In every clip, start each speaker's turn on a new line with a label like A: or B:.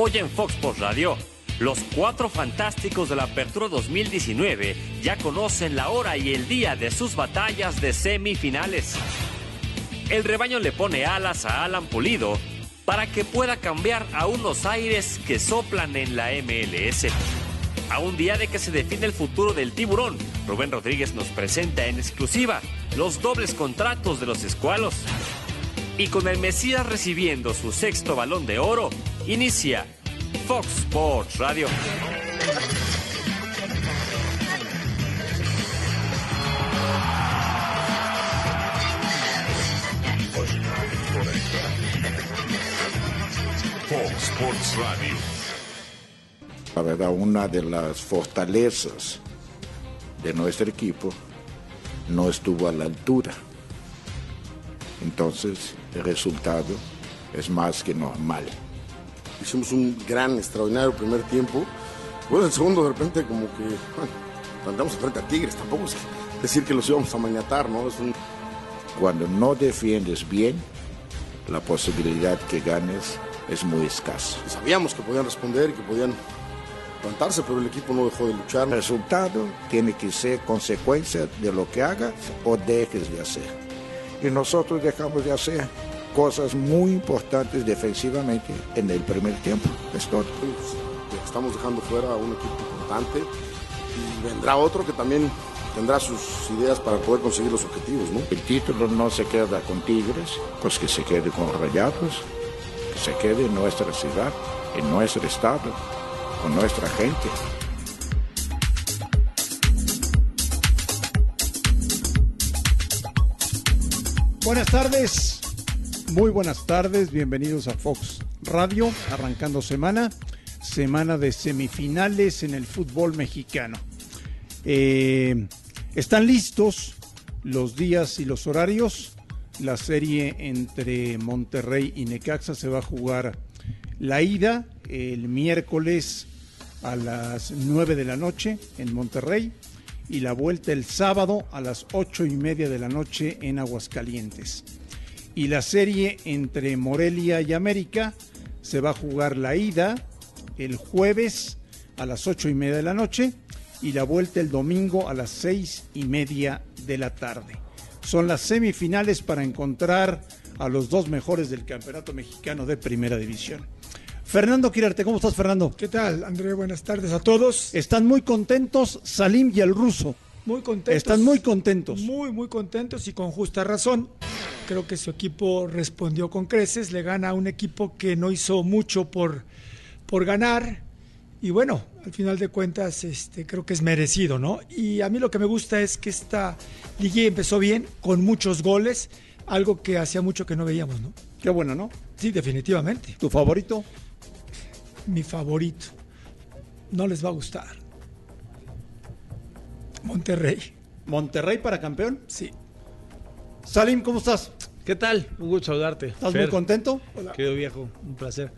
A: Hoy en Fox Sports Radio, los cuatro fantásticos de la Apertura 2019 ya conocen la hora y el día de sus batallas de semifinales. El rebaño le pone alas a Alan Pulido para que pueda cambiar a unos aires que soplan en la MLS. A un día de que se define el futuro del tiburón, Rubén Rodríguez nos presenta en exclusiva los dobles contratos de los escualos. Y con el Mesías recibiendo su sexto balón de oro, inicia Fox Sports Radio.
B: Fox Sports Radio.
C: La verdad, una de las fortalezas de nuestro equipo no estuvo a la altura. Entonces, el resultado es más que normal.
D: Hicimos un gran, extraordinario primer tiempo. Bueno, el segundo de repente como que, bueno, andamos frente a Tigres. Tampoco es decir que los íbamos a mañatar, ¿no? Es un...
C: Cuando no defiendes bien, la posibilidad que ganes es muy escasa.
D: Sabíamos que podían responder y que podían plantarse, pero el equipo no dejó de luchar.
C: El resultado tiene que ser consecuencia de lo que hagas o dejes de hacer. Y nosotros dejamos de hacer cosas muy importantes defensivamente en el primer tiempo. Es todo.
D: Estamos dejando fuera a un equipo importante y vendrá otro que también tendrá sus ideas para poder conseguir los objetivos, ¿no?
C: El título no se queda con Tigres, pues que se quede con Rayados, que se quede en nuestra ciudad, en nuestro estado, con nuestra gente.
E: Buenas tardes, muy buenas tardes, bienvenidos a Fox Radio, arrancando semana, semana de semifinales en el fútbol mexicano. Eh, están listos los días y los horarios. La serie entre Monterrey y Necaxa se va a jugar la ida el miércoles a las 9 de la noche en Monterrey y la vuelta el sábado a las ocho y media de la noche en Aguascalientes. Y la serie entre Morelia y América se va a jugar la ida el jueves a las ocho y media de la noche y la vuelta el domingo a las seis y media de la tarde. Son las semifinales para encontrar a los dos mejores del Campeonato Mexicano de Primera División. Fernando Quirarte, ¿cómo estás, Fernando?
F: ¿Qué tal, André? Buenas tardes a todos.
E: Están muy contentos Salim y el ruso.
F: Muy contentos.
E: Están muy contentos.
F: Muy, muy contentos y con justa razón. Creo que su equipo respondió con creces, le gana a un equipo que no hizo mucho por, por ganar. Y bueno, al final de cuentas, este, creo que es merecido, ¿no? Y a mí lo que me gusta es que esta liga empezó bien, con muchos goles, algo que hacía mucho que no veíamos, ¿no?
E: Qué bueno, ¿no?
F: Sí, definitivamente.
E: ¿Tu favorito?
F: Mi favorito. No les va a gustar. Monterrey.
E: ¿Monterrey para campeón?
F: Sí.
E: Salim, ¿cómo estás?
G: ¿Qué tal? Un gusto saludarte.
E: ¿Estás muy contento?
F: Hola.
G: Querido viejo, un placer.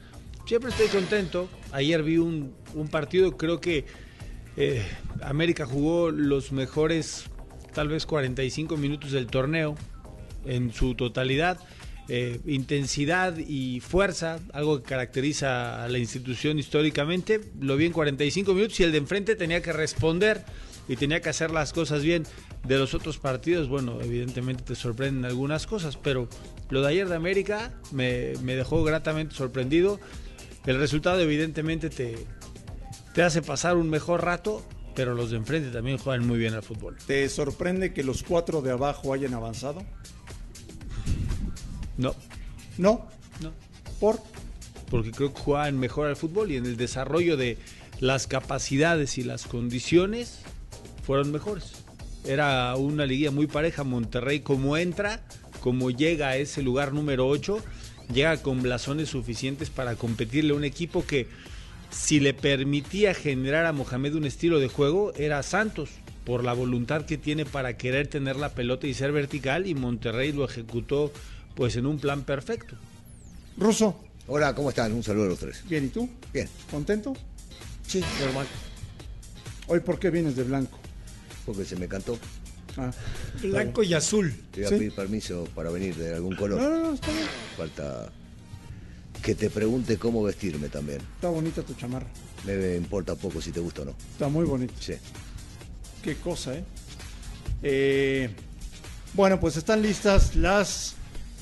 G: Siempre estoy contento. Ayer vi un, un partido, creo que eh, América jugó los mejores, tal vez 45 minutos del torneo en su totalidad. Eh, intensidad y fuerza, algo que caracteriza a la institución históricamente. Lo vi en 45 minutos y el de enfrente tenía que responder y tenía que hacer las cosas bien. De los otros partidos, bueno, evidentemente te sorprenden algunas cosas, pero lo de ayer de América me, me dejó gratamente sorprendido. El resultado evidentemente te, te hace pasar un mejor rato, pero los de enfrente también juegan muy bien al fútbol.
E: ¿Te sorprende que los cuatro de abajo hayan avanzado?
G: No,
E: No.
G: no.
E: ¿Por?
G: porque creo que juegan mejor al fútbol y en el desarrollo de las capacidades y las condiciones fueron mejores. Era una liguilla muy pareja. Monterrey, como entra, como llega a ese lugar número 8, llega con blasones suficientes para competirle a un equipo que, si le permitía generar a Mohamed un estilo de juego, era Santos, por la voluntad que tiene para querer tener la pelota y ser vertical, y Monterrey lo ejecutó pues en un plan perfecto.
E: Ruso,
H: Hola, ¿cómo están? Un saludo a los tres.
E: bien, ¿y tú?
H: Bien.
E: ¿Contento?
H: Sí, normal.
E: Hoy, ¿por qué vienes de blanco?
H: Porque se me cantó.
E: Ah,
F: Blanco y azul.
H: Te voy a
E: Sí.
H: pedir permiso para venir de algún color.
E: no, no, no, está bien.
H: Falta Que te pregunte cómo vestirme también.
E: Está bonita tu chamarra.
H: Me importa poco si te gusta o no.
E: Está muy bonita.
H: Sí.
E: Qué cosa, ¿eh? Eh, Bueno, pues están listas las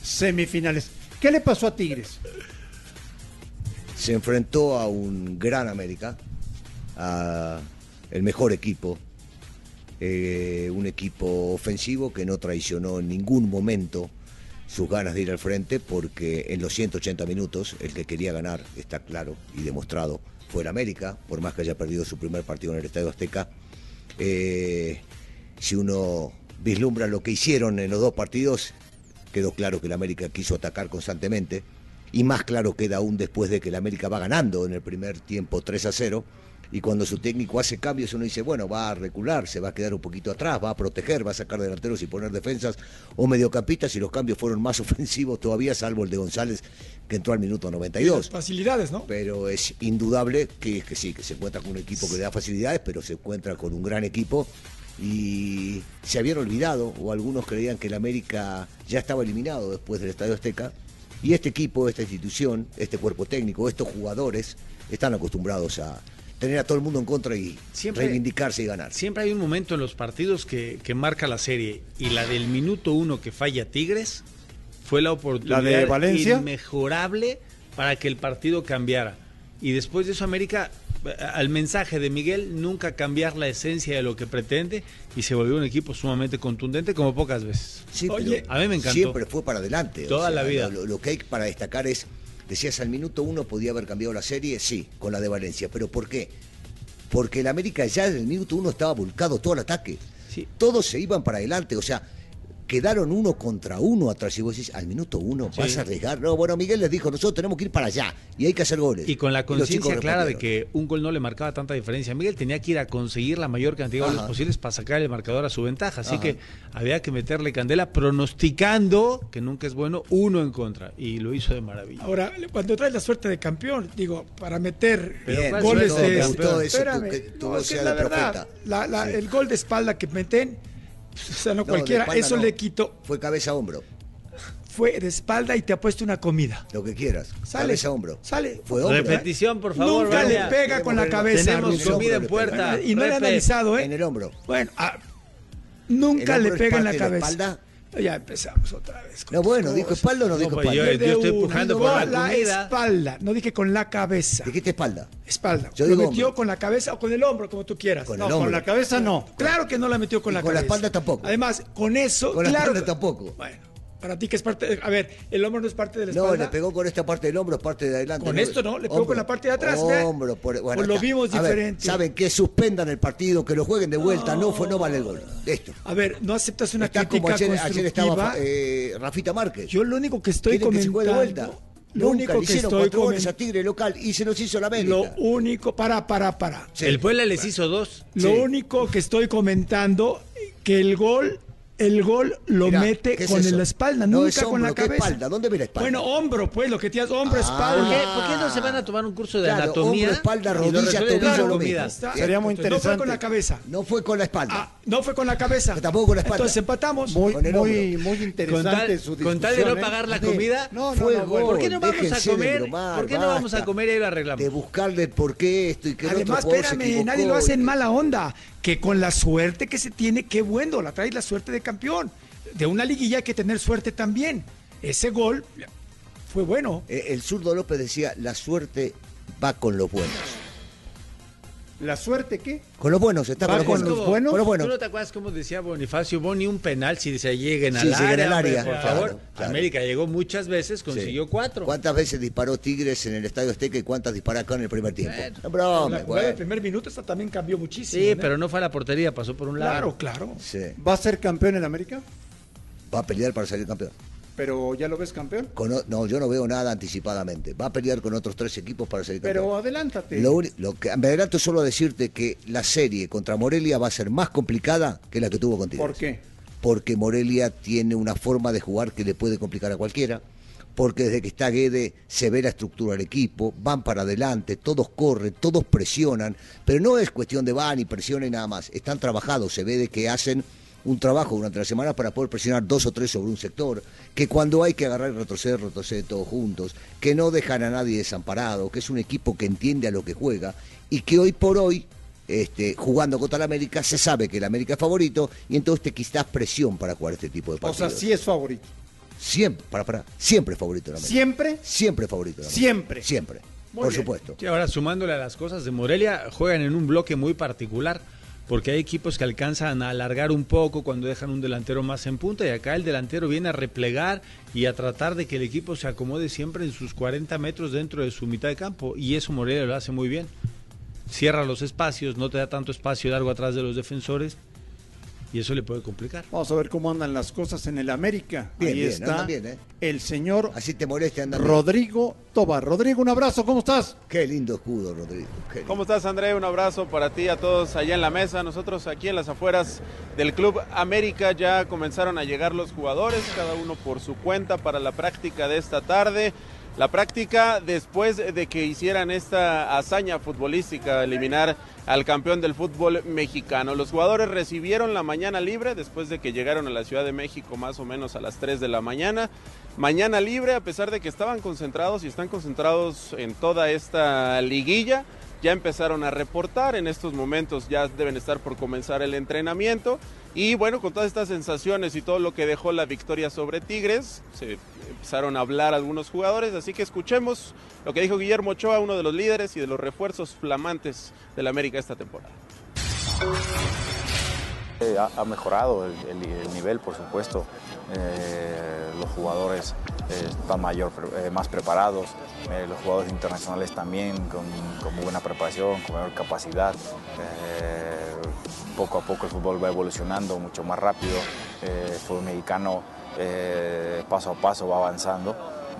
E: semifinales. ¿Qué le pasó a Tigres?
H: Se enfrentó a un gran América, a el mejor equipo, eh, un equipo ofensivo que no traicionó en ningún momento sus ganas de ir al frente porque en los 180 minutos el que quería ganar, está claro y demostrado, fue el América, por más que haya perdido su primer partido en el Estadio Azteca. Eh, si uno vislumbra lo que hicieron en los dos partidos, quedó claro que el América quiso atacar constantemente y más claro queda aún después de que el América va ganando en el primer tiempo 3 a 0 y cuando su técnico hace cambios uno dice, bueno, va a recular, se va a quedar un poquito atrás, va a proteger, va a sacar delanteros y poner defensas o mediocampistas y los cambios fueron más ofensivos todavía, salvo el de González que entró al minuto 92.
F: Facilidades, ¿no?
H: Pero es indudable que, que sí, que se encuentra con un equipo que le da facilidades, pero se encuentra con un gran equipo y se habían olvidado, o algunos creían que el América ya estaba eliminado después del Estadio Azteca, y este equipo, esta institución, este cuerpo técnico, estos jugadores están acostumbrados a tener a todo el mundo en contra y
G: Siempre-
H: reivindicarse y ganar.
G: Siempre hay un momento en los partidos que, que marca la serie y la del minuto uno que falla Tigres fue la oportunidad
E: ¿La de Valencia?
G: inmejorable para que el partido cambiara. Y después de eso América, eh, al mensaje de Miguel, nunca cambiar la esencia de lo que pretende y se volvió un equipo sumamente contundente como pocas veces.
H: Sí,
F: Oye,
G: a mí me encantó.
H: Siempre fue para adelante. o
G: Toda
H: sea,
G: la vida.
H: Lo, lo que hay para destacar es, decías, al minuto uno podía haber cambiado la serie, sí, con la de Valencia. ¿Pero por qué? Porque el América ya en el minuto uno estaba volcado todo el ataque.
G: Sí.
H: Todos se iban para adelante, o sea, quedaron uno contra uno atrás. Y vos decís, al minuto uno
G: Sí.
H: vas a arriesgar. No, bueno, Miguel les dijo, nosotros tenemos que ir para allá y hay que hacer goles.
G: Y con la conciencia clara de que un gol no le marcaba tanta diferencia. Miguel tenía que ir a conseguir la mayor cantidad de goles
H: Ajá.
G: posibles para sacar el marcador a su ventaja. Así
H: Ajá.
G: que había que meterle candela pronosticando, que nunca es bueno, uno en contra. Y lo hizo de maravilla.
F: Ahora, cuando traes la suerte de campeón, digo, para meter
G: Pero
H: Bien,
G: ¿cuál
F: goles de... Espérame, no, es que la verdad, la- la-
H: Sí.
F: el gol de espalda que meten, o sea, no, cualquiera,
H: espalda
F: eso
H: no.
F: le quitó,
H: Fue cabeza a hombro,
F: fue de espalda y te ha puesto una comida.
H: lo que quieras.
F: Sale,
H: cabeza a hombro.
F: sale.
H: Fue hombro.
G: Repetición, por favor.
F: Nunca
G: vaya.
F: le pega con la cabeza.
G: Tenemos comida en
H: le
G: puerta.
F: Y no le he
G: Repe.
F: analizado, ¿eh?
H: En el hombro.
F: Bueno, ah, nunca
H: ¿El
F: le
H: hombro
F: pega en la
H: de la
F: cabeza.
H: espalda?
F: Ya empezamos otra vez. con
H: No, bueno, dijo espalda o no dijo
G: pues
H: espalda.
G: yo-
F: De
G: estoy
F: una.
G: pujando
F: No,
G: por la
F: la espalda. No dije con la cabeza.
H: Dijiste espalda.
F: Espalda.
H: Yo
F: Lo
H: digo
F: metió
H: hombro.
F: con la cabeza o con el hombro, como tú quieras.
H: Con
F: No,
H: el
E: Con la cabeza no.
F: Claro que no la metió con
H: Y
F: la
H: con la
F: cabeza.
H: espalda tampoco.
F: Además, con eso.
H: Con la
F: claro
H: espalda tampoco.
F: Bueno, para ti que es parte. de- a ver, el hombro no es parte de la
H: No,
F: espalda.
H: le pegó con esta parte del hombro, es parte de adelante.
F: Con esto no, le pegó con la parte de atrás.
H: Hombro, por, bueno,
F: Pues lo vimos
H: A ver,
F: diferente.
H: Saben que suspendan el partido, que lo jueguen de vuelta, no, fue, no vale el gol. Esto.
F: A ver, no aceptas una
H: Está como
F: crítica
H: ayer, ayer estaba eh, Rafita Márquez.
F: Yo lo único que estoy
H: Quieren que se juegue
F: comentando.
H: de vuelta.
F: Lo
H: Nunca
F: único
H: le
F: que
H: hicieron
F: estoy
H: cuatro goles a
F: comentando.
H: Tigre local y se los hizo la América.
F: Lo único. Para, para, para.
H: Sí.
G: El Puebla les hizo dos.
F: Lo
H: Sí.
F: único que estoy comentando que el gol el gol lo
H: Mira,
F: mete
H: ¿qué es
F: con
H: eso?
F: la espalda,
H: No,
F: nunca
H: es
F: con la
H: ¿qué
F: cabeza.
H: espalda? ¿Dónde ve la espalda?
F: Bueno, hombro, pues, lo que tienes hombro,
H: Ah.
F: espalda.
G: ¿Por qué, por qué no se van a tomar un curso de
H: Claro,
G: anatomía?
H: hombro, espalda, rodilla, tobillo, lo mismo.
F: Está.
E: Sería muy
F: No fue con
E: interesante.
F: la cabeza.
H: No fue con la espalda.
F: Ah, no fue con la cabeza.
H: Que tampoco con la espalda.
F: Entonces empatamos.
E: Muy, muy, muy
G: Con
E: interesante
G: tal,
E: su
G: con tal de no
E: ¿eh?
G: pagar la comida,
E: No, no,
H: Fue
E: no.
G: ¿por qué no vamos a
H: déjense
G: comer?
H: bromar,
G: ¿Por qué no vamos a comer y ahí lo arreglamos?
H: De buscarle por qué esto y el
F: Además, espérame, nadie lo hace en
H: y-
F: mala onda. Que con la suerte que se tiene, qué bueno, la traes la suerte de campeón. De una liguilla hay que tener suerte también. Ese gol fue bueno.
H: Eh, El zurdo López decía, la suerte va con los buenos.
E: ¿La suerte qué?
H: Con los buenos, está
E: ¿Va
H: con los
E: con
H: buenos.
E: los buenos?
H: Con los
G: ¿Tú no te acuerdas cómo decía Bonifacio Boni un penal si se lleguen al
H: Sí,
G: área?
H: lleguen al
G: hombre,
H: área,
G: por
H: claro,
G: favor.
H: claro.
G: América llegó muchas veces, consiguió
H: Sí.
G: cuatro.
H: ¿Cuántas veces disparó Tigres en el Estadio Azteca y cuántas disparó acá en el primer tiempo?
G: Bueno.
H: No, broma,
F: la jugada
H: güey.
F: del primer minuto esta también cambió muchísimo.
G: Sí, pero no fue a la portería, pasó por un lado.
F: Claro, claro.
H: Sí.
E: ¿Va a ser campeón en América?
H: Va a pelear para salir campeón.
E: ¿Pero ya lo ves campeón?
H: Con no, yo no veo nada anticipadamente. Va a pelear con otros tres equipos para salir campeón.
E: Pero adelántate.
H: Lo, lo que me adelanto solo a decirte que la serie contra Morelia va a ser más complicada que la que tuvo con Tigres.
E: ¿Por qué?
H: Porque Morelia tiene una forma de jugar que le puede complicar a cualquiera. Porque desde que está Guede se ve la estructura del equipo, van para adelante, todos corren, todos presionan, pero no es cuestión de van y presionen nada más, están trabajados, se ve de que hacen un trabajo durante la semana para poder presionar dos o tres sobre un sector, que cuando hay que agarrar y retroceder, retroceder todos juntos, que no dejan a nadie desamparado, que es un equipo que entiende a lo que juega y que hoy por hoy, este, jugando contra el América, se sabe que el América es favorito y entonces te quitas presión para jugar este tipo de
E: O
H: partidos.
E: sea, sí es favorito.
H: Siempre, para, para, siempre es favorito el América.
E: ¿Siempre?
H: Siempre es favorito el América.
E: Siempre.
H: Siempre,
E: Muy
H: por
E: bien.
H: supuesto.
G: Sí, ahora sumándole a las cosas de Morelia, juegan en un bloque muy particular, porque hay equipos que alcanzan a alargar un poco cuando dejan un delantero más en punta, y acá el delantero viene a replegar y a tratar de que el equipo se acomode siempre en sus 40 metros dentro de su mitad de campo, y eso Morelia lo hace muy bien. Cierra los espacios, no te da tanto espacio largo atrás de los defensores, y eso le puede complicar.
E: Vamos a ver cómo andan las cosas en el América.
H: Bien,
E: Ahí
H: bien,
E: está
H: bien, ¿eh?
E: el señor
H: Así te andar. bien.
E: Rodrigo Tobar. Rodrigo, un abrazo, ¿cómo estás?
H: Qué lindo escudo, Rodrigo. lindo.
I: ¿Cómo estás, André? Un abrazo para ti, a todos allá en la mesa. Nosotros aquí en las afueras del Club América ya comenzaron a llegar los jugadores, cada uno por su cuenta para la práctica de esta tarde. La práctica después de que hicieran esta hazaña futbolística, eliminar al campeón del fútbol mexicano. Los jugadores recibieron la mañana libre después de que llegaron a la Ciudad de México más o menos a las 3 de la mañana. Mañana libre a pesar de que estaban concentrados y están concentrados en toda esta liguilla. Ya empezaron a reportar, en estos momentos ya deben estar por comenzar el entrenamiento. Y bueno, con todas estas sensaciones y todo lo que dejó la victoria sobre Tigres, se empezaron a hablar algunos jugadores, así que escuchemos lo que dijo Guillermo Ochoa, uno de los líderes y de los refuerzos flamantes del América esta temporada.
J: Eh, ha, mejorado el, el- el nivel, por supuesto. Eh, los jugadores eh, están mayor, eh, más preparados. Los jugadores internacionales también con, con buena preparación, con mayor capacidad. Poco a poco el fútbol va evolucionando mucho más rápido. El fútbol mexicano eh, paso a paso va avanzando.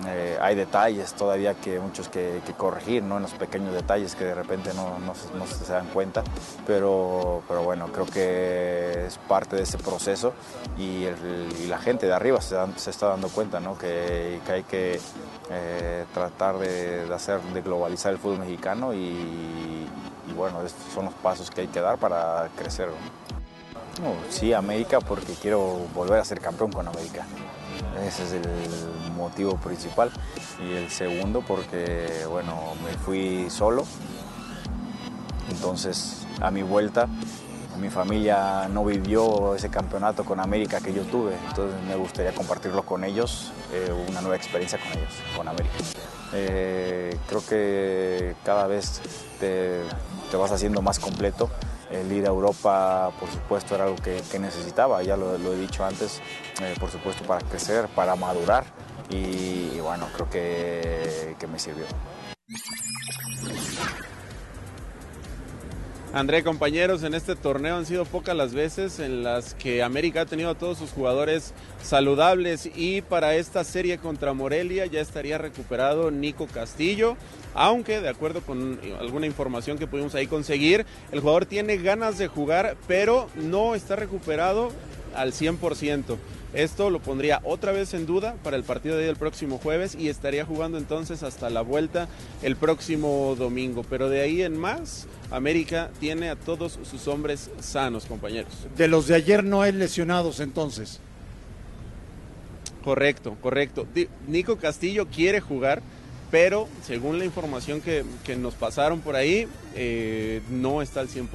J: Eh, hay detalles todavía que muchos que, que corregir, ¿no? en los pequeños detalles que de repente no, se- dan cuenta, pero, pero bueno, creo que es parte de ese proceso y, la gente de arriba se, está dando cuenta ¿no? que, hay que eh, tratar de, hacer, de globalizar el fútbol mexicano y, bueno, estos son los pasos que hay que dar para crecer. No, sí, América porque quiero volver a ser campeón con América. Ese es el motivo principal. Y el segundo porque, bueno, me fui solo. Entonces, a mi vuelta, mi familia no vivió ese campeonato con América que yo tuve. Entonces, me gustaría compartirlo con ellos, eh, una nueva experiencia con ellos, con América. Eh, creo que cada vez te vas haciendo más completo. El ir a Europa, por supuesto, era algo que, necesitaba, ya lo, he dicho antes, eh, por supuesto, para crecer, para madurar y, bueno, creo que me sirvió.
I: André, compañeros, en este torneo han sido pocas las veces en las que América ha tenido a todos sus jugadores saludables y para esta serie contra Morelia ya estaría recuperado Nico Castillo, aunque de acuerdo con alguna información que pudimos ahí conseguir, el jugador tiene ganas de jugar, pero no está recuperado al 100%. Esto lo pondría otra vez en duda para el partido de hoy el próximo jueves y estaría jugando entonces hasta la vuelta el próximo domingo. Pero de ahí en más, América tiene a todos sus hombres sanos, compañeros.
E: De los de ayer no hay lesionados entonces.
I: Correcto, correcto. Nico Castillo quiere jugar, pero según la información que, que nos pasaron por ahí, eh, no está al 100%.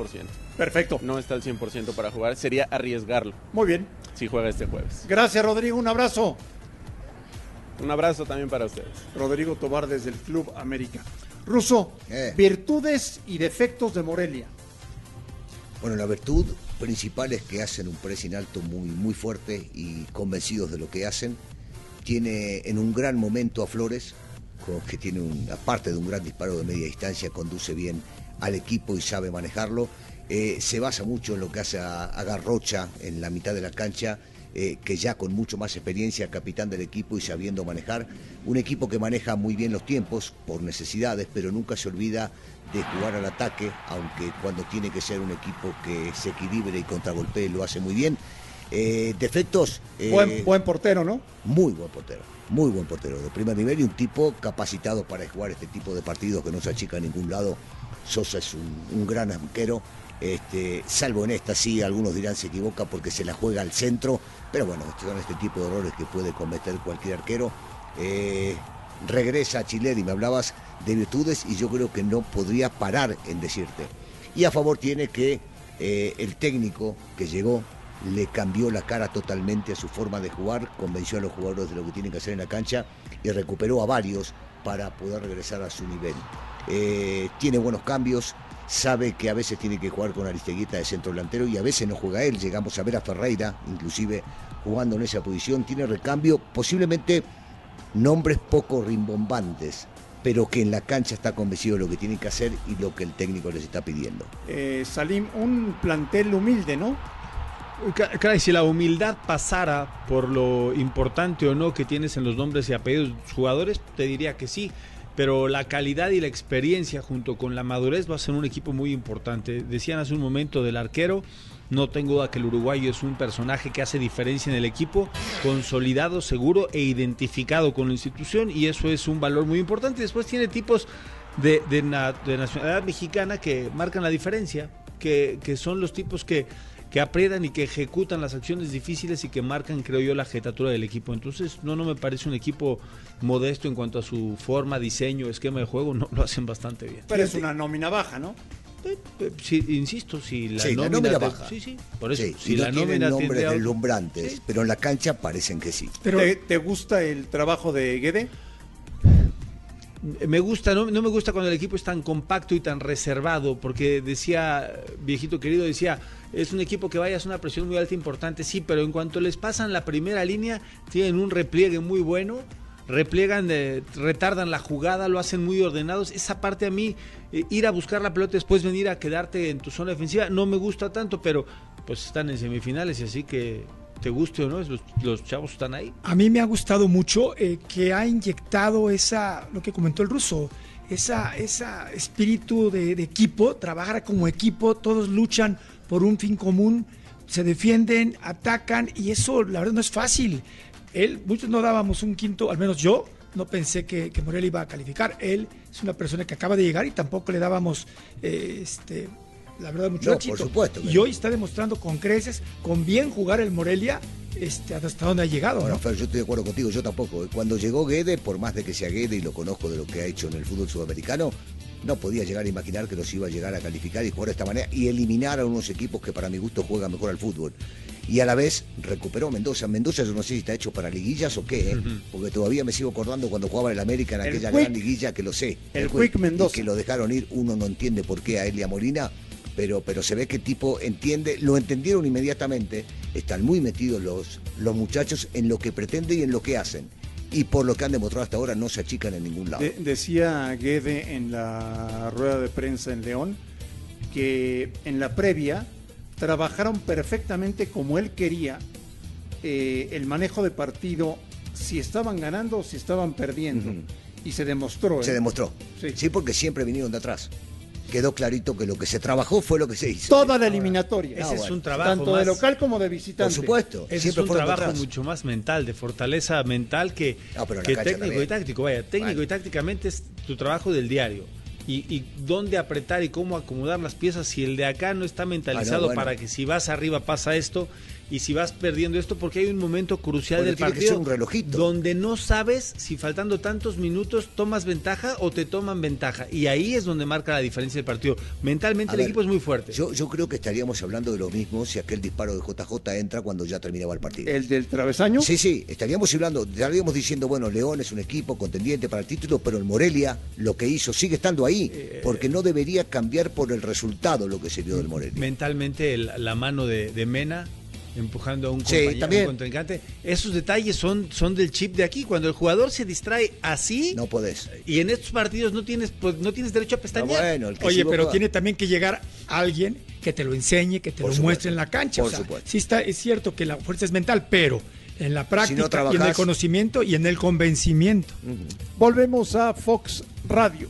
E: Perfecto.
I: No está al 100% para jugar. Sería arriesgarlo
E: Muy bien.
I: si juega este jueves.
E: Gracias, Rodrigo. Un abrazo.
I: Un abrazo también para ustedes.
E: Rodrigo Tobar desde el Club América. Ruso,
H: Eh.
E: virtudes y defectos de Morelia.
H: Bueno, la virtud principal es que hacen un pressing alto muy, muy fuerte y convencidos de lo que hacen. Tiene en un gran momento a Flores, que tiene un, aparte de un gran disparo de media distancia, conduce bien al equipo y sabe manejarlo. Eh, se basa mucho en lo que hace a, Garrocha en la mitad de la cancha, eh, que ya con mucho más experiencia, capitán del equipo y sabiendo manejar. Un equipo que maneja muy bien los tiempos por necesidades, pero nunca se olvida de jugar al ataque, aunque cuando tiene que ser un equipo que se equilibre y contragolpee lo hace muy bien. Eh, defectos. eh,
E: Buen, buen portero, ¿no?
H: muy buen portero, muy buen portero de primer nivel y un tipo capacitado para jugar este tipo de partidos que no se achica a ningún lado. Sosa es un, un gran arquero Este, salvo en esta, sí, algunos dirán se equivoca porque se la juega al centro, pero bueno, son este tipo de errores que puede cometer cualquier arquero. Eh, regresa a Chile y me hablabas de virtudes y yo creo que no podría parar en decirte. Y a favor tiene que eh, el técnico que llegó le cambió la cara totalmente a su forma de jugar, convenció a los jugadores de lo que tienen que hacer en la cancha y recuperó a varios para poder regresar a su nivel. Eh, tiene buenos cambios, sabe que a veces tiene que jugar con Aristeguita de centro delantero y a veces no juega él. Llegamos a ver a Ferreira, inclusive jugando en esa posición. Tiene recambio, posiblemente nombres poco rimbombantes, pero que en la cancha está convencido de lo que tiene que hacer y lo que el técnico les está pidiendo.
E: Eh, Salim, un plantel humilde, ¿no?
G: Claro, si la humildad pasara por lo importante o no que tienes en los nombres y apellidos jugadores, te diría que sí. Pero la calidad y la experiencia junto con la madurez va a ser un equipo muy importante. Decían hace un momento del arquero, no tengo duda que el uruguayo es un personaje que hace diferencia en el equipo, consolidado, seguro e identificado con la institución y eso es un valor muy importante. Después tiene tipos de, nacionalidad mexicana que marcan la diferencia, que son los tipos que que aprietan y que ejecutan las acciones difíciles y que marcan, creo yo, la jetatura del equipo. Entonces, no, no me parece un equipo modesto en cuanto a su forma, diseño, esquema de juego, no lo hacen bastante bien.
E: Pero es una nómina baja, ¿no?
G: Eh, eh, sí, insisto, si la
H: sí,
G: nómina,
H: la nómina
G: te-
H: baja.
G: Sí, sí, por eso.
H: Sí,
G: si
H: no
G: la
H: tienen
G: nómina
H: nombres
G: tiende a-
H: deslumbrantes, pero en la cancha parecen que sí.
F: Pero
E: ¿Te, te gusta el trabajo de Guede?
G: Me gusta, no, no me gusta cuando el equipo es tan compacto y tan reservado, porque decía, viejito querido, decía, es un equipo que vaya a una presión muy alta importante, sí, pero en cuanto les pasan la primera línea, tienen un repliegue muy bueno, repliegan, eh, retardan la jugada, lo hacen muy ordenados. Esa parte a mí, eh, ir a buscar la pelota, después venir a quedarte en tu zona defensiva, no me gusta tanto, pero pues están en semifinales y así que te guste o no, los, chavos están ahí.
F: A mí me ha gustado mucho eh, que ha inyectado esa, lo que comentó el ruso, esa, esa espíritu de, equipo, trabajar como equipo, todos luchan por un fin común, se defienden, atacan y eso la verdad no es fácil. Él, muchos no dábamos un quinto, al menos yo, no pensé que, que Morelia iba a calificar. Él es una persona que acaba de llegar y tampoco le dábamos, eh, este, la verdad, mucho
H: No,
F: éxito.
H: por supuesto
F: Y hoy está demostrando con creces, con bien jugar el Morelia, este, hasta dónde ha llegado.
H: Ahora,
F: ¿no?
H: Fer, yo estoy de acuerdo contigo, yo tampoco. Cuando llegó Guede, por más de que sea Guede y lo conozco de lo que ha hecho en el fútbol sudamericano, no podía llegar a imaginar que los iba a llegar a calificar y jugar de esta manera y eliminar a unos equipos que para mi gusto juegan mejor al fútbol. Y a la vez recuperó a Mendoza. Mendoza yo no sé si está hecho para liguillas o qué, ¿eh? porque todavía me sigo acordando cuando jugaba en el América en
E: El
H: aquella
E: Quick.
H: gran liguilla que lo sé.
E: El Quick Mendoza.
H: Y que lo dejaron ir, uno no entiende por qué a Elia Molina, pero, pero se ve que el tipo entiende, lo entendieron inmediatamente, están muy metidos los, los muchachos en lo que pretenden y en lo que hacen. Y por lo que han demostrado hasta ahora no se achican en ningún lado.
E: De- decía Guede en la rueda de prensa en León que en la previa trabajaron perfectamente como él quería eh, el manejo de partido, si estaban ganando o si estaban perdiendo. Y se demostró. ¿eh?
H: Se demostró.
E: Sí.
H: Sí. porque siempre vinieron de atrás. Quedó clarito que lo que se trabajó fue lo que se hizo.
E: Toda la eliminatoria.
G: Ese es
H: bueno.
G: un trabajo
E: Tanto
G: más-
E: de local como de visitante.
H: Por supuesto.
G: Ese
H: siempre
G: es un trabajo
H: atrás.
G: mucho más mental, de fortaleza mental que,
H: No,
G: técnico
H: también.
G: y táctico. Vaya, técnico y tácticamente es tu trabajo del diario. Y, y dónde apretar y cómo acomodar las piezas si el de acá no está mentalizado
H: Ah, no, bueno.
G: para que si vas arriba pasa esto y si vas perdiendo esto porque hay un momento crucial
H: Porque
G: del
H: tiene que
G: partido
H: ser un relojito.
G: donde no sabes si faltando tantos minutos tomas ventaja o te toman ventaja y ahí es donde marca la diferencia del partido mentalmente
H: A
G: el
H: ver,
G: equipo es muy fuerte
H: Yo, yo creo que estaríamos hablando de lo mismo si aquel disparo de JJ entra cuando ya terminaba el partido.
E: El del travesaño.
H: Sí, sí, estaríamos hablando, estaríamos diciendo, bueno, León es un equipo contendiente para el título, pero el Morelia lo que hizo sigue estando ahí,
G: Eh,
H: porque no debería cambiar por el resultado lo que se vio del Morelia.
G: mentalmente el- la mano de, de Mena empujando a un,
H: Sí,
G: compañero,
H: también.
G: un contrincante. Esos detalles son, son del chip de aquí. Cuando el jugador se distrae así
H: No podés.
G: y en estos partidos no tienes pues, no tienes derecho a
H: No,
G: pestañear.
H: bueno, el que
F: Oye, pero tiene también que llegar alguien que te lo enseñe, que te
H: Por
F: lo
H: supuesto.
F: muestre en la cancha.
H: Por
F: o sea,
H: supuesto.
F: sí está, es cierto que la fuerza es mental, pero en la práctica y en el conocimiento y en el convencimiento.
E: Volvemos a Fox Radio.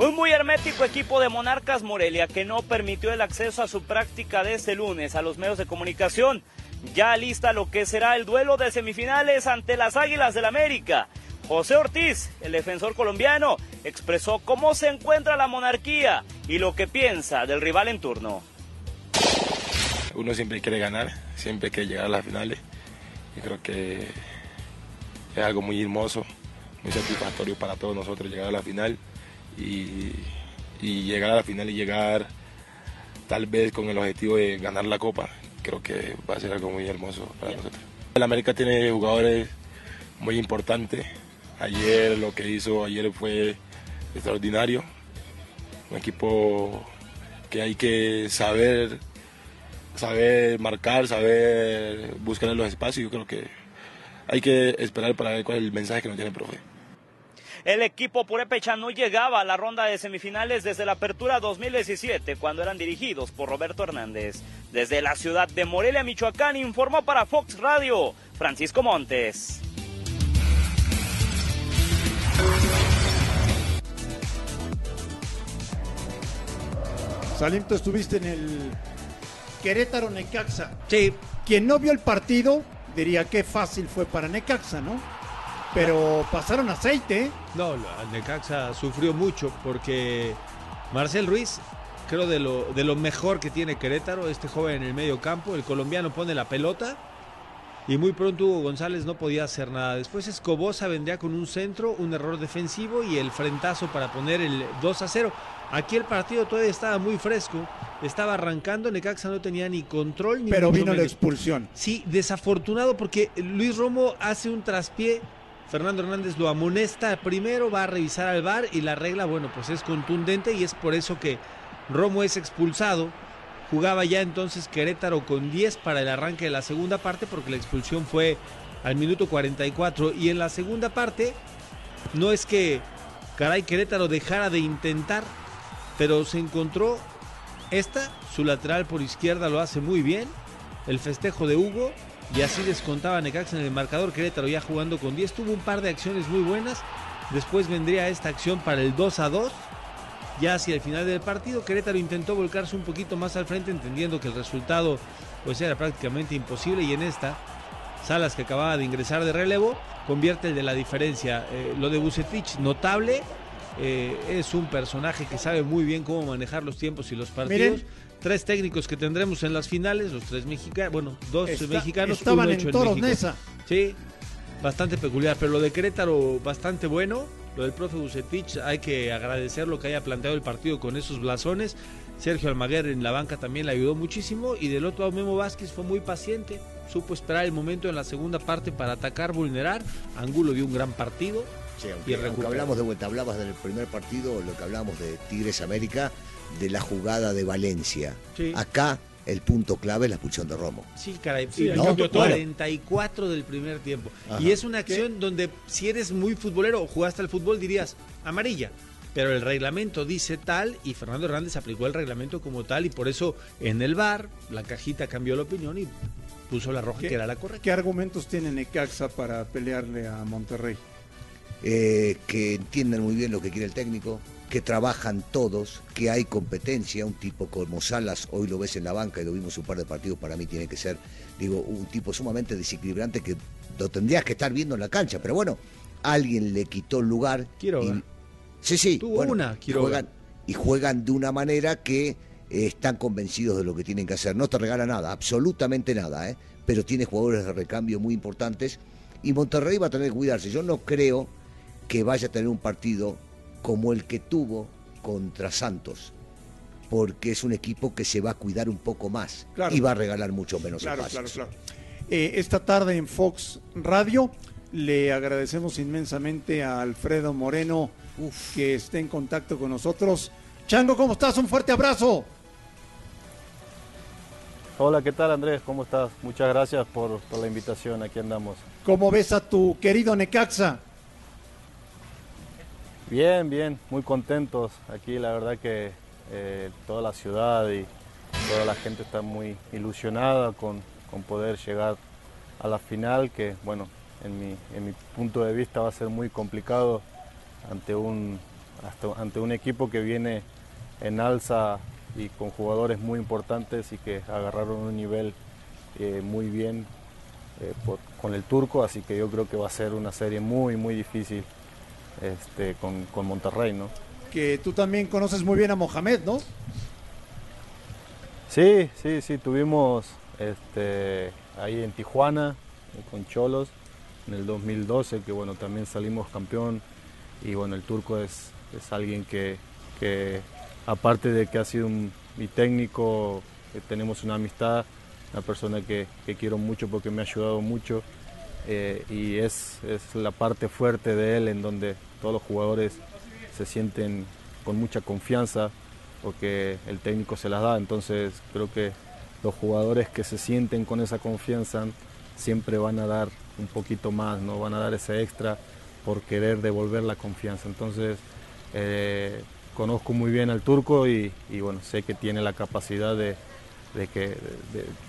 K: Un muy hermético equipo de Monarcas Morelia que no permitió el acceso a su práctica de este lunes a los medios de comunicación. Ya lista lo que será el duelo de semifinales ante las Águilas del América. José Ortiz, el defensor colombiano, expresó cómo se encuentra la monarquía y lo que piensa del rival en turno.
L: Uno siempre quiere ganar, siempre quiere llegar a las finales y creo que es algo muy hermoso, muy satisfactorio para todos nosotros llegar a la final y, llegar a la final y llegar tal vez con el objetivo de ganar la copa. Creo que va a ser algo muy hermoso para nosotros. El América tiene jugadores muy importantes. Ayer lo que hizo ayer fue extraordinario. Un equipo que hay que saber saber marcar, saber buscar en los espacios. Yo creo que hay que esperar para ver cuál es el mensaje que nos tiene el profe.
K: El equipo purépecha no llegaba a la ronda de semifinales desde la apertura 2017, cuando eran dirigidos por Roberto Hernández. Desde la ciudad de Morelia, Michoacán, informó para Fox Radio Francisco Montes.
E: Salim, tú estuviste en el Querétaro Necaxa.
G: Sí.
E: Quien no vio el partido diría que fácil fue para Necaxa, ¿no? Pero pasaron aceite. ¿eh?
G: No, Necaxa sufrió mucho porque Marcel Ruiz, creo de lo, de lo mejor que tiene Querétaro, este joven en el medio campo, el colombiano pone la pelota y muy pronto Hugo González no podía hacer nada. Después Escobosa vendría con un centro, un error defensivo y el frentazo para poner el 2 a 0. Aquí el partido todavía estaba muy fresco, estaba arrancando, Necaxa no tenía ni control ni
E: Pero vino la expulsión.
G: Sí, desafortunado porque Luis Romo hace un traspié. Fernando Hernández lo amonesta primero, va a revisar al VAR y la regla, bueno, pues es contundente y es por eso que Romo es expulsado. Jugaba ya entonces Querétaro con 10 para el arranque de la segunda parte porque la expulsión fue al minuto 44 y en la segunda parte no es que caray Querétaro dejara de intentar, pero se encontró esta, su lateral por izquierda lo hace muy bien, el festejo de Hugo y así descontaba Necaxa en el marcador Querétaro ya jugando con 10, tuvo un par de acciones muy buenas, después vendría esta acción para el 2 a 2, ya hacia el final del partido Querétaro intentó volcarse un poquito más al frente entendiendo que el resultado pues era prácticamente imposible. Y en esta Salas que acababa de ingresar de relevo convierte el de la diferencia. Eh, lo de Bucetich notable, eh, es un personaje que sabe muy bien cómo manejar los tiempos y los partidos.
E: Miren.
G: Tres técnicos que tendremos en las finales, los tres mexicanos, bueno, dos
E: Está-
G: mexicanos,
E: estaban
G: uno
E: en
G: hecho
E: Toros
G: México.
E: Neza.
G: Sí, bastante peculiar, pero lo de Querétaro bastante bueno. Lo del profe Bucetich, hay que agradecer lo que haya planteado el partido con esos blasones. Sergio Almaguer en la banca también le ayudó muchísimo. Y del otro lado, Memo Vázquez fue muy paciente. Supo esperar el momento en la segunda parte para atacar, vulnerar. Angulo dio un gran partido.
H: Sí,
G: y
H: aunque, aunque
G: recuperó.
H: hablamos de vuelta, hablabas del primer partido, lo que hablamos de Tigres América, de la jugada de Valencia.
G: Sí.
H: Acá el punto clave es la expulsión de Romo.
G: Sí, caray.
H: Sí, ahí cambió todo.
G: 44 del primer tiempo.
H: Ajá.
G: Y es una acción donde si eres muy futbolero o jugaste al fútbol dirías amarilla. Pero el reglamento dice tal y Fernando Hernández aplicó el reglamento como tal y por eso en el bar la cajita cambió la opinión y puso la roja que era la correcta.
E: ¿Qué argumentos tiene Necaxa para pelearle a Monterrey?
H: Eh, que entiendan muy bien lo que quiere el técnico, que trabajan todos, que hay competencia. Un tipo como Salas, hoy lo ves en la banca y lo vimos un par de partidos, para mí tiene que ser, digo, un tipo sumamente desequilibrante que lo tendrías que estar viendo en la cancha. Pero bueno, alguien le quitó el lugar.
G: Quiroga.
H: y- Sí, sí.
G: Tuvo
H: bueno,
G: una,
H: y
G: Quiroga.
H: juegan, y juegan de una manera que eh, están convencidos de lo que tienen que hacer. No te regala nada, absolutamente nada, ¿eh? pero tiene jugadores de recambio muy importantes y Monterrey va a tener que cuidarse. Yo no creo que vaya a tener un partido como el que tuvo contra Santos, porque es un equipo que se va a cuidar un poco más
E: Claro.
H: y va a regalar mucho menos
E: Claro, claro,
H: espacios.
E: claro. Eh, esta tarde en Fox Radio le agradecemos inmensamente a Alfredo Moreno que esté en contacto con nosotros. Chango, ¿cómo estás? Un fuerte abrazo.
M: Hola, ¿qué tal Andrés? ¿Cómo estás? Muchas gracias por, por la invitación, aquí andamos.
E: ¿Cómo ves a tu querido Necaxa?
M: Bien, bien, muy contentos. Aquí la verdad que eh, toda la ciudad y toda la gente está muy ilusionada con, con poder llegar a la final, que bueno, en mi, en mi punto de vista va a ser muy complicado ante un, ante un equipo que viene en alza y con jugadores muy importantes y que agarraron un nivel eh, muy bien eh, con el turco, así que yo creo que va a ser una serie muy, muy difícil este, con, con Monterrey, ¿no?
E: Que tú también conoces muy bien a Mohamed, ¿no?
M: Sí, sí, sí, tuvimos este, ahí en Tijuana eh, con Cholos en el 2012, que bueno, también salimos campeón y bueno, el turco es, es alguien que, que, aparte de que ha sido un, mi técnico, que tenemos una amistad, una persona que, que, quiero mucho porque me ha ayudado mucho eh, y es, es la parte fuerte de él en donde todos los jugadores se sienten con mucha confianza porque el técnico se las da, entonces creo que los jugadores que se sienten con esa confianza siempre van a dar un poquito más, no van a dar ese extra por querer devolver la confianza. Entonces eh, conozco muy bien al turco y, bueno, sé que tiene la capacidad de, de que,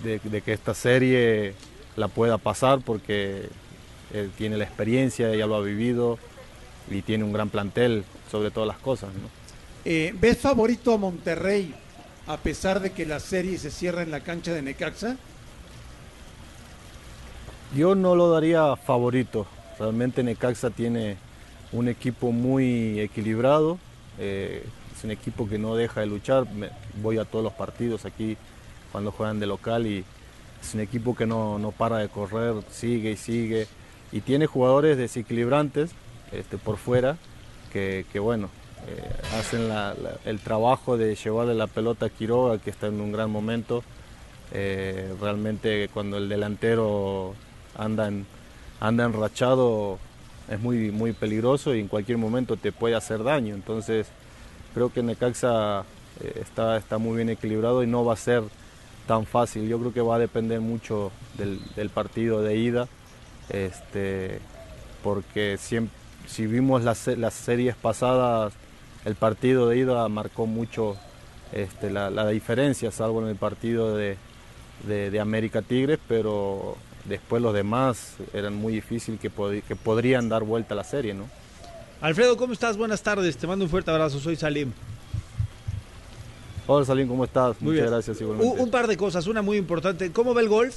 M: de, que esta serie la pueda pasar porque él tiene la experiencia, ya lo ha vivido y tiene un gran plantel sobre todas las cosas. ¿no?
E: Eh, ¿Ves favorito a Monterrey a pesar de que la serie se cierra en la cancha de Necaxa?
M: Yo no lo daría favorito. Realmente Necaxa tiene un equipo muy equilibrado. Eh, es un equipo que no deja de luchar. Me, voy a todos los partidos aquí cuando juegan de local y es un equipo que no, no para de correr, sigue y sigue. Y tiene jugadores desequilibrantes este, por fuera que, que bueno, eh, hacen el trabajo de llevarle la pelota a Quiroga, que está en un gran momento. Eh, realmente cuando el delantero anda, en, anda enrachado es muy, muy peligroso y en cualquier momento te puede hacer daño. Entonces creo que Necaxa eh, está, está muy bien equilibrado y no va a ser tan fácil. Yo creo que va a depender mucho del, partido de ida, este, porque siempre, si vimos las, las series pasadas el partido de ida marcó mucho este, la, la, diferencia, salvo en el partido de, de, América Tigres, pero después los demás eran muy difíciles que, que podrían dar vuelta a la serie, ¿no?
G: Alfredo, ¿cómo estás? Buenas tardes, te mando un fuerte abrazo, soy Salim.
M: Hola Salim, ¿cómo estás?
G: Muy
M: Muchas
G: bien.
M: gracias igualmente.
G: Un, un, par de cosas, una muy importante. ¿Cómo ve el golf?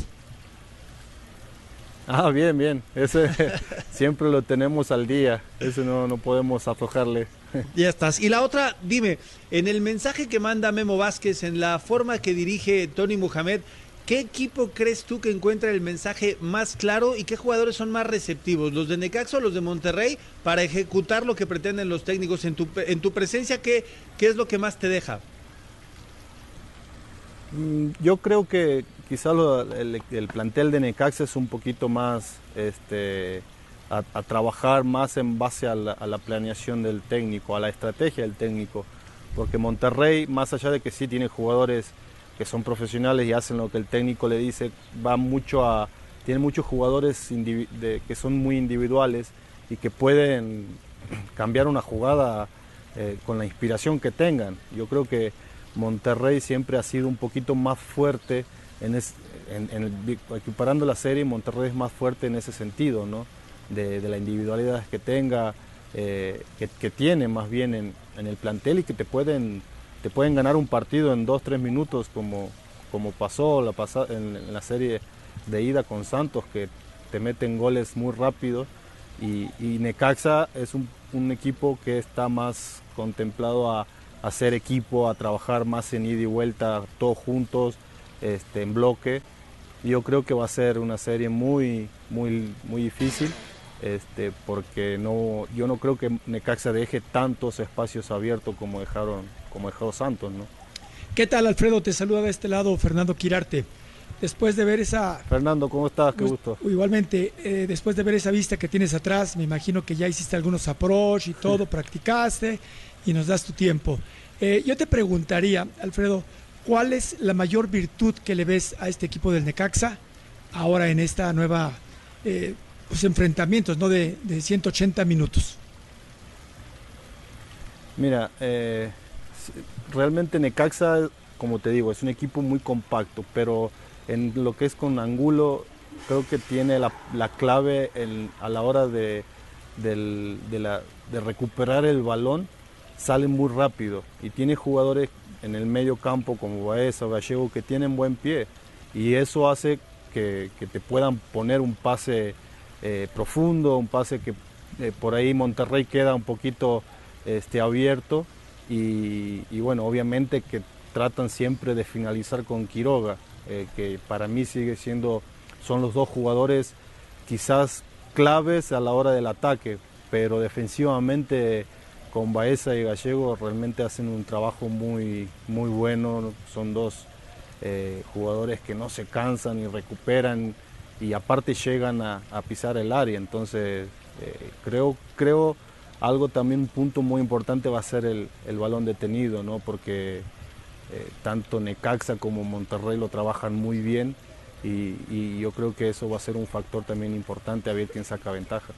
M: Ah, bien, bien. Ese siempre lo tenemos al día. Ese no, no podemos aflojarle.
G: Ya estás. Y la otra, dime, en el mensaje que manda Memo Vázquez, en la forma que dirige Tony Mohamed, ¿qué equipo crees tú que encuentra el mensaje más claro y qué jugadores son más receptivos? ¿Los de Necaxa o los de Monterrey para ejecutar lo que pretenden los técnicos en tu, en tu presencia? ¿qué, ¿Qué es lo que más te deja?
M: Mm, Yo creo que quizás el, el, plantel de Necaxa es un poquito más este, a, trabajar más en base a la, a la, planeación del técnico, a la estrategia del técnico, porque Monterrey, más allá de que sí tiene jugadores que son profesionales y hacen lo que el técnico le dice, va mucho a, tiene muchos jugadores de, que son muy individuales y que pueden cambiar una jugada eh, con la inspiración que tengan. Yo creo que Monterrey siempre ha sido un poquito más fuerte en, es, equiparando la serie, Monterrey es más fuerte en ese sentido, ¿no? de, la individualidad que tenga, eh, que, tiene más bien en, el plantel y que te pueden, te pueden ganar un partido en dos, tres minutos como, pasó la en, la serie de ida con Santos, que te meten goles muy rápido. Y, Necaxa es un, un, equipo que está más contemplado a hacer equipo, a trabajar más en ida y vuelta, todos juntos, este, en bloque. Yo creo que va a ser una serie muy, muy, muy difícil este, porque no, yo no creo que Necaxa deje tantos espacios abiertos como dejaron, como dejó Santos, ¿no?
F: ¿Qué tal, Alfredo? Te saluda de este lado Fernando Quirarte. Después de ver esa...
M: Fernando, ¿cómo estás? Qué gusto.
F: Igualmente, eh, después de ver esa vista que tienes atrás, me imagino que ya hiciste algunos approach y todo, practicaste y nos das tu tiempo. Eh, yo te preguntaría, Alfredo, ¿cuál es la mayor virtud que le ves a este equipo del Necaxa ahora en esta nueva eh, pues, enfrentamientos ¿no? de, de 180 minutos?
M: Mira, eh, realmente Necaxa, como te digo, es un equipo muy compacto, pero en lo que es con Angulo, creo que tiene la, la clave a la hora de, de recuperar el balón, sale muy rápido y tiene jugadores en el medio campo como Baeza o Gallego que tienen buen pie. Y eso hace que, que te puedan poner un pase eh, profundo, un pase que eh, por ahí Monterrey queda un poquito este, abierto. Y, y bueno, obviamente que tratan siempre de finalizar con Quiroga, eh, que para mí sigue siendo, son los dos jugadores quizás claves a la hora del ataque, pero defensivamente con Baeza y Gallego realmente hacen un trabajo muy, muy bueno, son dos eh, jugadores que no se cansan y recuperan y aparte llegan a, pisar el área, entonces eh, creo, creo algo también un punto muy importante va a ser el, el balón detenido, ¿no? porque eh, tanto Necaxa como Monterrey lo trabajan muy bien y, yo creo que eso va a ser un factor también importante a ver quién saca ventaja.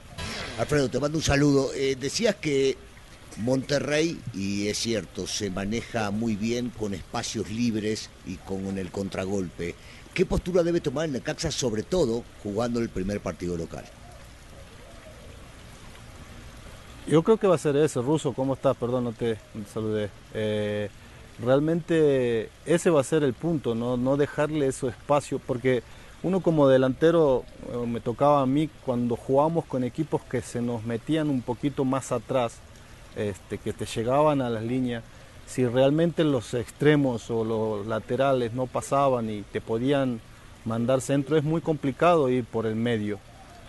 H: Alfredo, te mando un saludo. Decías que Monterrey, y es cierto, se maneja muy bien con espacios libres y con el contragolpe. ¿Qué postura debe tomar el Necaxa, sobre todo jugando el primer partido local?
M: Yo creo que va a ser eso. Ruso, ¿cómo estás? Perdón, no te, no saludé. Eh, realmente ese va a ser el punto, ¿no? no dejarle eso espacio, porque uno como delantero, eh, me tocaba a mí cuando jugábamos con equipos que se nos metían un poquito más atrás, este, que te llegaban a las líneas, si realmente los extremos o los laterales no pasaban y te podían mandar centro, es muy complicado ir por el medio.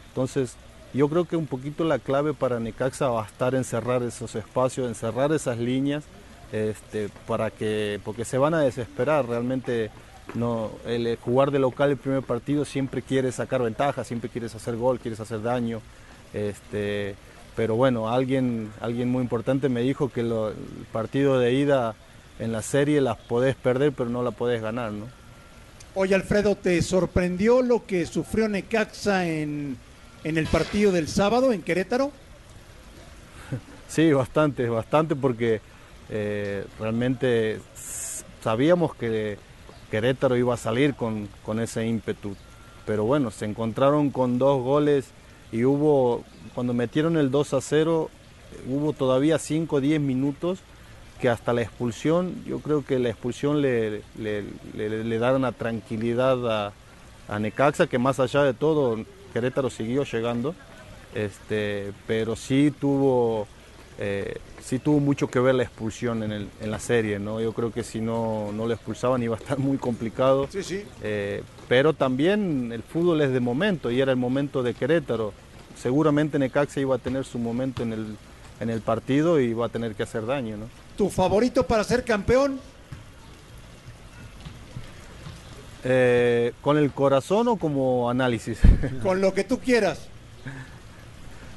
M: Entonces, yo creo que un poquito la clave para Necaxa va a estar en cerrar esos espacios, en cerrar esas líneas, este, para que, porque se van a desesperar realmente. No, el jugar de local el primer partido siempre quieres sacar ventaja, siempre quieres hacer gol, quieres hacer daño. Este, pero bueno, alguien, alguien muy importante me dijo que lo, el partido de ida en la serie las podés perder, pero no la podés ganar, ¿no?
E: Oye, Alfredo, ¿te sorprendió lo que sufrió Necaxa en, en el partido del sábado en Querétaro?
M: Sí, bastante, bastante porque eh, realmente sabíamos que Querétaro iba a salir con, con, ese ímpetu. Pero bueno, se encontraron con dos goles y hubo, cuando metieron el 2 a 0, hubo todavía 5 o 10 minutos que hasta la expulsión, yo creo que la expulsión le, le, le, le da una tranquilidad a, a Necaxa, que más allá de todo, Querétaro siguió llegando, este, pero sí tuvo, eh, sí tuvo mucho que ver la expulsión en, el, en, la serie, ¿no? Yo creo que si no, no lo expulsaban iba a estar muy complicado.
E: Sí, sí.
M: Eh, pero también el fútbol es de momento y era el momento de Querétaro. Seguramente Necaxa iba a tener su momento en el, en el partido y iba a tener que hacer daño, ¿no?
E: ¿Tu favorito para ser campeón?
M: Eh, ¿Con el corazón o como análisis?
E: Con lo que tú quieras.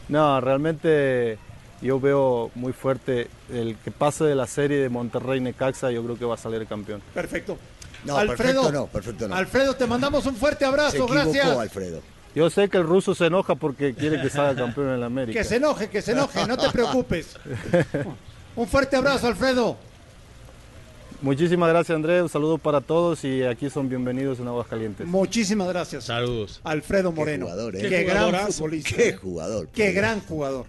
M: No, realmente yo veo muy fuerte el que pase de la serie de Monterrey Necaxa, yo creo que va a salir campeón.
E: Perfecto.
H: No,
E: Alfredo,
H: perfecto no, perfecto no.
E: Alfredo, te mandamos un fuerte abrazo,
H: Se equivocó,
E: gracias.
H: Alfredo.
M: Yo sé que el ruso se enoja porque quiere que salga campeón en la América.
E: Que se enoje, que se enoje, no te preocupes. un fuerte abrazo, Alfredo.
M: Muchísimas gracias, Andrés. Un saludo para todos y aquí son bienvenidos en Aguascalientes.
E: Muchísimas gracias.
G: Saludos.
E: Alfredo Moreno.
H: Qué jugador, ¿eh?
E: Qué,
F: Qué
E: gran futbolista.
H: Qué
E: ¿eh?
H: jugador.
E: Qué gran jugador.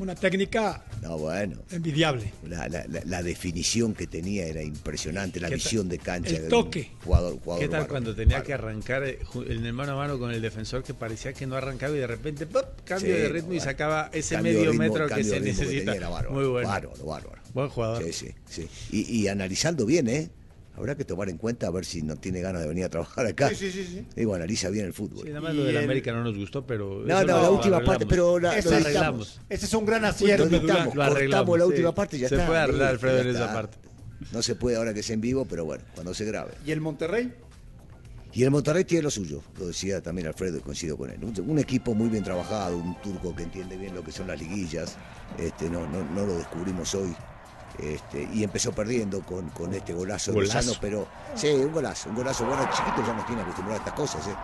F: Una técnica
H: No, bueno.
F: envidiable.
H: La, la- la- la definición que tenía era impresionante, la
G: ¿Qué
H: visión de cancha.
F: el toque.
H: Jugador, jugador
G: ¿Qué tal cuando tenía que arrancar eh, en el mano a mano con el defensor que parecía que no arrancaba y de repente ¡pop! cambio
H: Sí,
G: de ritmo y sacaba ese
H: Cambio
G: medio
H: ritmo,
G: metro que se
H: ritmo que
G: necesita?
H: tenía era bárbaro,
G: Muy bueno.
H: Bárbaro, bárbaro.
G: Buen jugador.
H: Sí, sí, sí. Y, y analizando bien, ¿eh? Habrá que tomar en cuenta a ver si no tiene ganas de venir a trabajar acá.
E: Sí, sí, sí, sí.
H: Digo, analiza bien el fútbol.
G: Sí, nada más
E: Y
G: lo de la
E: el-
G: América no nos gustó, pero.
H: No, no, la última parte,
G: arreglamos.
H: pero la,
E: Ese
H: lo
E: es-
H: editamos.
E: Ese es un gran
H: Lo
E: acierto.
H: editamos,
G: Lo arreglamos,
H: cortamos la
G: sí.
H: última parte y ya
G: Se
H: está.
G: puede arreglar, Alfredo, en esa parte.
H: No se puede ahora que es en vivo, pero bueno, cuando se grabe.
E: ¿Y el Monterrey?
H: Y el Monterrey tiene lo suyo, lo decía también Alfredo y coincido con él. Un, un equipo muy bien trabajado, un turco que entiende bien lo que son las liguillas, este, no, no, no lo descubrimos hoy. Este, y empezó perdiendo con, con este golazo, de
G: Golazo.
H: Lozano, pero sí, un golazo, un golazo. Bueno, chiquito ya nos tiene acostumbrado a estas cosas. ¿eh?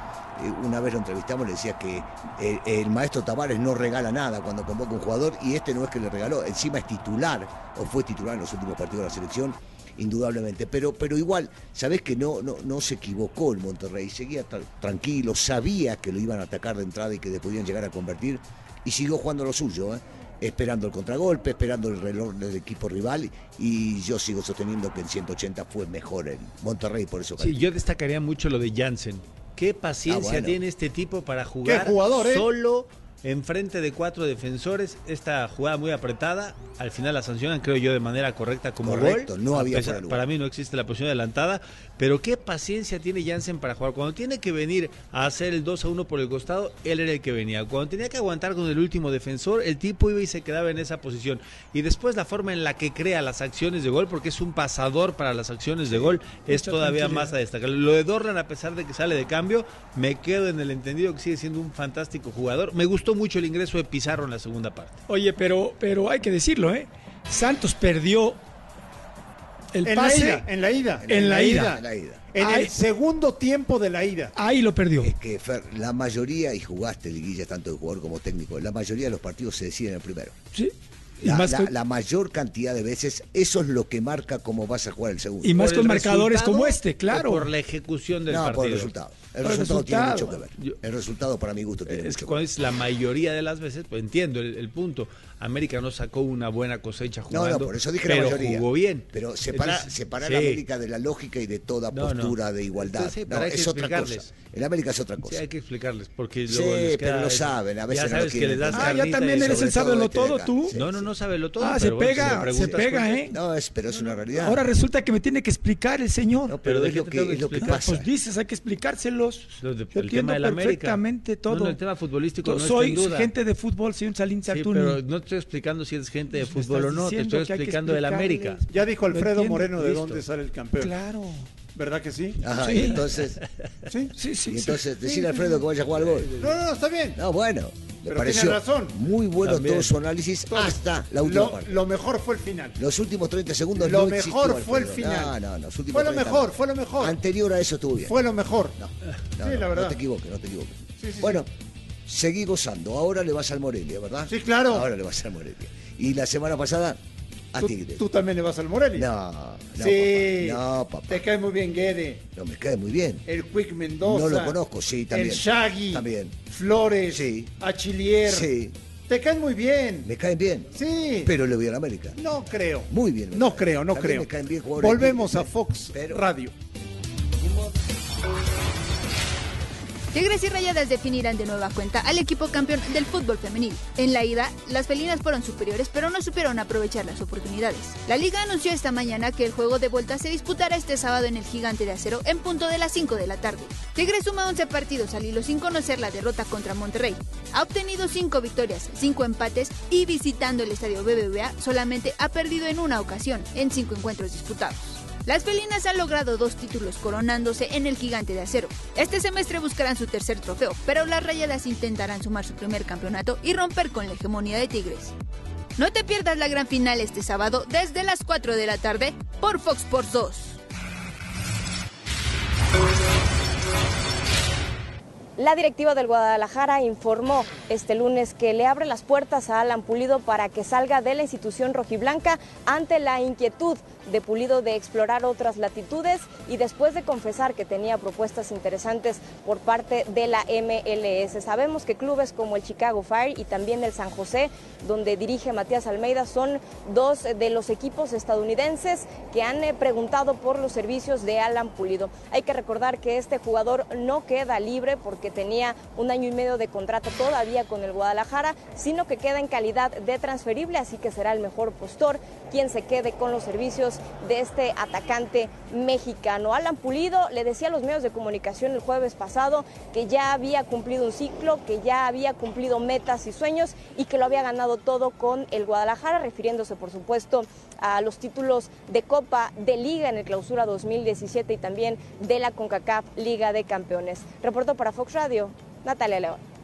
H: Eh, Una vez lo entrevistamos, le decía que el, el maestro Tavares no regala nada cuando convoca un jugador y este no es que le regaló, encima es titular o fue titular en los últimos partidos de la selección indudablemente. Pero, pero igual, sabés que no, no, no se equivocó el Monterrey, seguía tra- tranquilo, sabía que lo iban a atacar de entrada y que le podían llegar a convertir, y siguió jugando lo suyo, ¿eh? Esperando el contragolpe, esperando el reloj del equipo rival, y yo sigo sosteniendo que en 180 fue mejor el Monterrey, por eso
G: Sí, yo destacaría mucho lo de Jansen. qué paciencia
E: Ah, bueno.
G: tiene este tipo para jugar
E: jugador, eh?
G: solo enfrente de cuatro defensores. Esta jugada muy apretada, al final la sancionan, creo yo, de manera correcta como
H: Correcto,
G: gol.
H: no había
G: para mí no existe la posición adelantada, pero qué paciencia tiene Jansen para jugar. Cuando tiene que venir a hacer el 2 a 1 por el costado, él era el que venía. Cuando tenía que aguantar con el último defensor, el tipo iba y se quedaba en esa posición. Y después la forma en la que crea las acciones de gol, porque es un pasador para las acciones de gol, es todavía más a destacar. Lo de Dorlan, a pesar de que sale de cambio, me quedo en el entendido que sigue siendo un fantástico jugador. Me gustó mucho el ingreso de Pizarro en la segunda parte.
F: Oye, pero, pero hay que decirlo, ¿eh? Santos perdió el
E: En la
F: pase
E: ida, en la ida.
F: En la ida.
H: En la ida.
E: En
F: Ay.
E: el segundo tiempo de la ida.
F: Ahí lo perdió.
H: Es que Fer, la mayoría, y jugaste liguilla tanto de jugador como técnico, la mayoría de los partidos se deciden en el primero.
F: Sí. Y
H: La,
F: más,
H: la-
F: con,
H: la mayor cantidad de veces, eso es lo que marca cómo vas a jugar el segundo.
F: y más
G: ¿Por
F: con marcadores como este,
G: o
F: claro.
G: por la ejecución del
H: no,
G: partido.
H: por el resultado. El
F: el
H: resultado, tiene
F: resultado.
H: mucho que ver.
G: Yo-
H: el resultado, para mi gusto, tiene
G: Es
H: mucho
G: que
H: ver.
G: es la mayoría de las veces, pues entiendo el, el punto. América no sacó una buena cosecha
H: No,
G: jugando.
H: no, por eso dije
G: pero
H: la mayoría.
G: jugó bien.
H: Pero separa,
G: Entonces,
H: separar
G: sí.
H: a América de la lógica y de toda
G: No, no.
H: postura de igualdad.
G: Sí, sí,
H: no,
G: que
H: es otra cosa. En América es otra cosa.
G: Sí, hay que explicarles, porque
H: Sí,
G: luego les
H: pero lo saben, a veces
G: ya
H: no lo
G: sabes que
H: quieren
G: les das.
F: Ah, ya también eres el sábelo
H: de
F: todo, tú.
H: Sí.
G: No, no, no sabe lo todo.
F: Ah, se pega, se pega, ¿eh?
H: No, es, pero es una realidad.
F: Ahora resulta que me tiene que explicar el señor.
H: no,
G: pero
H: pero
G: ¿de
H: es lo que,
G: que
H: es lo que pasa.
F: Pues dices, hay que explicárselos. Yo
G: el
F: entiendo perfectamente todo.
G: No, no, el tema futbolístico
F: Yo
G: no
F: soy gente de fútbol, soy un Salín
G: Sí,
F: Sartuni.
G: No estoy explicando si eres gente de
F: Pues
G: fútbol o no, te estoy explicando del América.
E: Ya dijo Alfredo Moreno de
G: listo.
E: dónde sale el campeón.
F: Claro.
E: ¿Verdad que sí?
H: Ajá,
F: Sí.
H: y entonces,
E: Sí.
F: Sí, sí,
H: y
F: sí.
H: entonces decirle a Alfredo que vaya a jugar al gol.
E: No, no, no, está bien.
H: No, bueno, me
E: Pero
H: pareció
E: tiene razón.
H: muy bueno
G: También.
H: todo su análisis hasta la última
E: Lo,
H: parte.
E: lo mejor fue el final.
H: Los últimos 30 segundos
E: Lo
H: no existió,
E: mejor fue el
H: Alfredo.
E: final.
H: No, no, los últimos
E: Fue lo
H: 30
E: mejor,
H: no.
E: fue lo mejor.
H: Anterior a eso estuvo bien.
E: Fue lo mejor.
H: No, no,
E: Sí,
H: no,
E: la
H: no
E: verdad.
H: te equivoques, no te equivoques.
E: Sí, sí,
H: bueno, seguí gozando. Ahora le vas al Morelia, ¿verdad?
E: Sí, claro.
H: Ahora le vas al Morelia. Y la semana pasada a
E: Tú,
H: Tigre.
E: tú también le vas al Morelli.
H: No, no,
E: sí.
H: papá. No, papá.
E: Te cae muy bien Guede.
H: No, me cae muy bien.
E: El Quick Mendoza.
H: No lo conozco, sí, también.
E: El Shaggy.
H: También.
E: Flores.
H: Sí.
E: Achillier.
H: Sí,
E: Te caen muy bien.
H: me caen bien.
E: Sí.
H: Pero le voy a la América.
E: No creo.
H: Muy bien.
E: No creo, no creo.
H: me caen bien jugadores
E: Volvemos a Fox
H: pero-
E: Radio.
N: Tigres y Rayadas definirán de nueva cuenta al equipo campeón del fútbol femenil. En la ida, las felinas fueron superiores, pero no supieron aprovechar las oportunidades. La liga anunció esta mañana que el juego de vuelta se disputará este sábado en el Gigante de Acero en punto de las 5 de la tarde. Tigres suma 11 partidos al hilo sin conocer la derrota contra Monterrey. Ha obtenido 5 victorias, 5 empates y visitando el estadio BBVA solamente ha perdido en una ocasión en 5 encuentros disputados. Las felinas han logrado dos títulos coronándose en el gigante de acero. Este semestre buscarán su tercer trofeo, pero las rayadas intentarán sumar su primer campeonato y romper con la hegemonía de Tigres. No te pierdas la gran final este sábado desde las 4 de la tarde por Fox Sports 2.
O: La directiva del Guadalajara informó este lunes que le abre las puertas a Alan Pulido para que salga de la institución rojiblanca ante la inquietud de Pulido de explorar otras latitudes y después de confesar que tenía propuestas interesantes por parte de la MLS. Sabemos que clubes como el Chicago Fire y también el San José, donde dirige Matías Almeida, son dos de los equipos estadounidenses que han eh, preguntado por los servicios de Alan Pulido. Hay que recordar que este jugador no queda libre porque tenía un año y medio de contrato todavía con el Guadalajara, sino que queda en calidad de transferible, así que será el mejor postor quien se quede con los servicios de este atacante mexicano. Alan Pulido le decía a los medios de comunicación el jueves pasado que ya había cumplido un ciclo, que ya había cumplido metas y sueños y que lo había ganado todo con el Guadalajara, refiriéndose por supuesto a los títulos de Copa de Liga en el Clausura 2017 y también de la CONCACAF Liga de Campeones. Reportó para Fox Radio, Natalia León.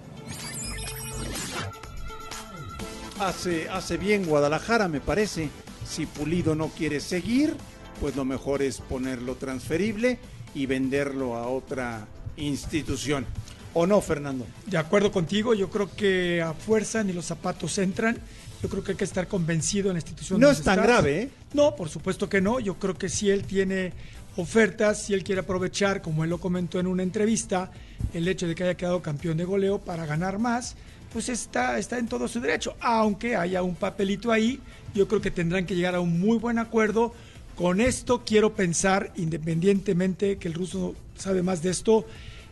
E: Hace, hace bien Guadalajara, me parece. Si Pulido no quiere seguir, pues lo mejor es ponerlo transferible y venderlo a otra institución. ¿O no, Fernando?
F: De acuerdo contigo, yo creo que a fuerza ni los zapatos entran. Yo creo que hay que estar convencido en la institución.
E: No es tan
F: estás.
E: grave, ¿eh?
F: No, por supuesto que no. Yo creo que si él tiene ofertas, si él quiere aprovechar, como él lo comentó en una entrevista, el hecho de que haya quedado campeón de goleo para ganar más, pues está, está en todo su derecho. Aunque haya un papelito ahí, yo creo que tendrán que llegar a un muy buen acuerdo. Con esto quiero pensar, independientemente que el ruso sabe más de esto,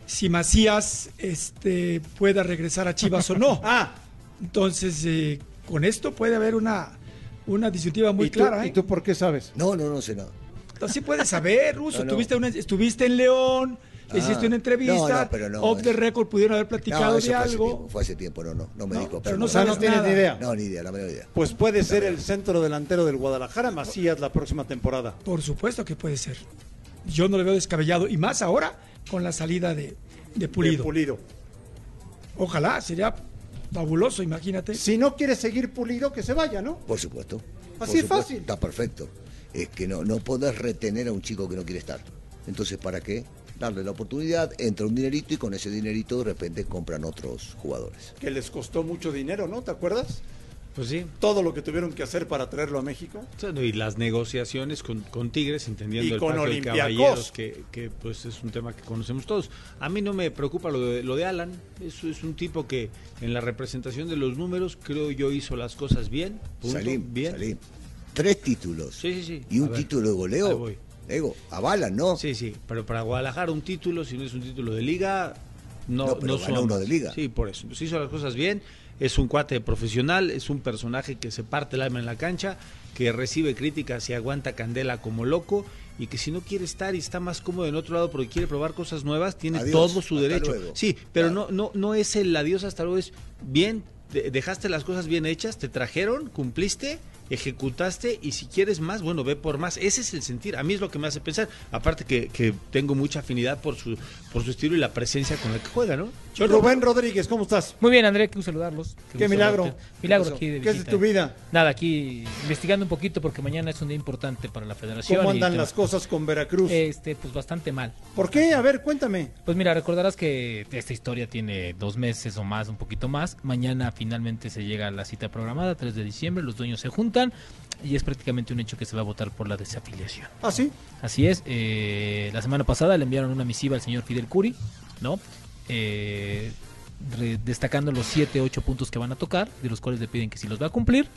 F: si Macías este, pueda regresar a Chivas o no.
E: Ah,
F: Entonces, eh, con esto puede haber una, una disyuntiva muy
E: ¿y tú,
F: clara.
E: ¿y
F: ¿eh?
E: tú por qué sabes?
H: No, no, no sé nada.
F: Así puedes saber, Ruso.
H: No, no.
F: Tuviste una- estuviste en León,
H: Ah.
F: hiciste una entrevista,
H: No, no, pero no,
F: off the record pudieron haber platicado de
H: fue hace
F: algo.
H: tiempo, fue hace tiempo, no, no, no me
F: No,
H: dijo
F: pero no sabes
E: tienes ni idea.
H: No, ni idea, la menor idea.
E: Pues puede ser el centro delantero del Guadalajara, Macías, la próxima temporada.
F: Por supuesto que puede ser. Yo no le veo descabellado. Y más ahora con la salida de, de Pulido.
E: De Pulido.
F: Ojalá, sería fabuloso, imagínate.
E: Si no quiere seguir Pulido, que se vaya, ¿no?
H: Por supuesto.
E: Así es fácil.
H: Está perfecto. Es que no, no podés retener a un chico que no quiere estar. Entonces, ¿para qué? Darle la oportunidad, entra un dinerito y con ese dinerito de repente compran otros jugadores.
E: Que les costó mucho dinero, ¿no? ¿Te acuerdas?
G: Pues sí.
E: Todo lo que tuvieron que hacer para traerlo a México.
G: Y las negociaciones con, con Tigres, entendiendo
E: Y
G: el
E: con
G: pacto de caballeros, que, que, pues es un tema que conocemos todos. A mí no me preocupa lo de, lo de Alan. Eso es un tipo que en la representación de los números creo yo hizo las cosas bien. punto,
H: Salim,
G: bien.
H: Salim. Tres títulos.
G: Sí, sí, sí.
H: Y un
G: ver,
H: título de
G: ahí
H: goleo. Digo, avalan, ¿no?
G: Sí, sí, pero para Guadalajara un título, si no es un título de liga, no,
H: No, pero
G: no
H: ganó uno de liga.
G: Sí, por eso. Entonces hizo las cosas bien, es un cuate profesional, es un personaje que se parte el alma en la cancha, que recibe críticas y aguanta candela como loco y que si no quiere estar y está más cómodo en otro lado porque quiere probar cosas nuevas, tiene
H: Adiós,
G: todo su derecho.
H: luego.
G: Sí, pero no, no, no es el adiós hasta luego, es bien, de- dejaste las cosas bien hechas, te trajeron, cumpliste, ejecutaste y si quieres más, bueno, ve por más. Ese es el sentir. A mí es lo que me hace pensar. Aparte que, que tengo mucha afinidad por su, por su estilo y la presencia con la que juega, ¿no?
E: Rubén Rodríguez, ¿cómo estás?
P: Muy bien, André, gusto saludarlos.
E: Qué milagro.
P: verte. Milagro
E: ¿Qué
P: aquí de
E: ¿Qué es de
P: visita.
E: tu vida?
P: Nada, aquí investigando un poquito porque mañana es un día importante para la federación.
E: ¿Cómo andan las cosas con Veracruz?
P: Este, pues bastante mal.
E: ¿Por qué? A ver, cuéntame.
P: Pues mira, recordarás que esta historia tiene dos meses o más, un poquito más. Mañana finalmente se llega a la cita programada, 3 de diciembre, los dueños se juntan y es prácticamente un hecho que se va a votar por la desafiliación.
E: ¿Ah, sí?
P: Así es. eh, la semana pasada le enviaron una misiva al señor Fidel Curi, ¿no? Eh, re- destacando los 7, 8 puntos que van a tocar, de los cuales le piden que si los va a cumplir,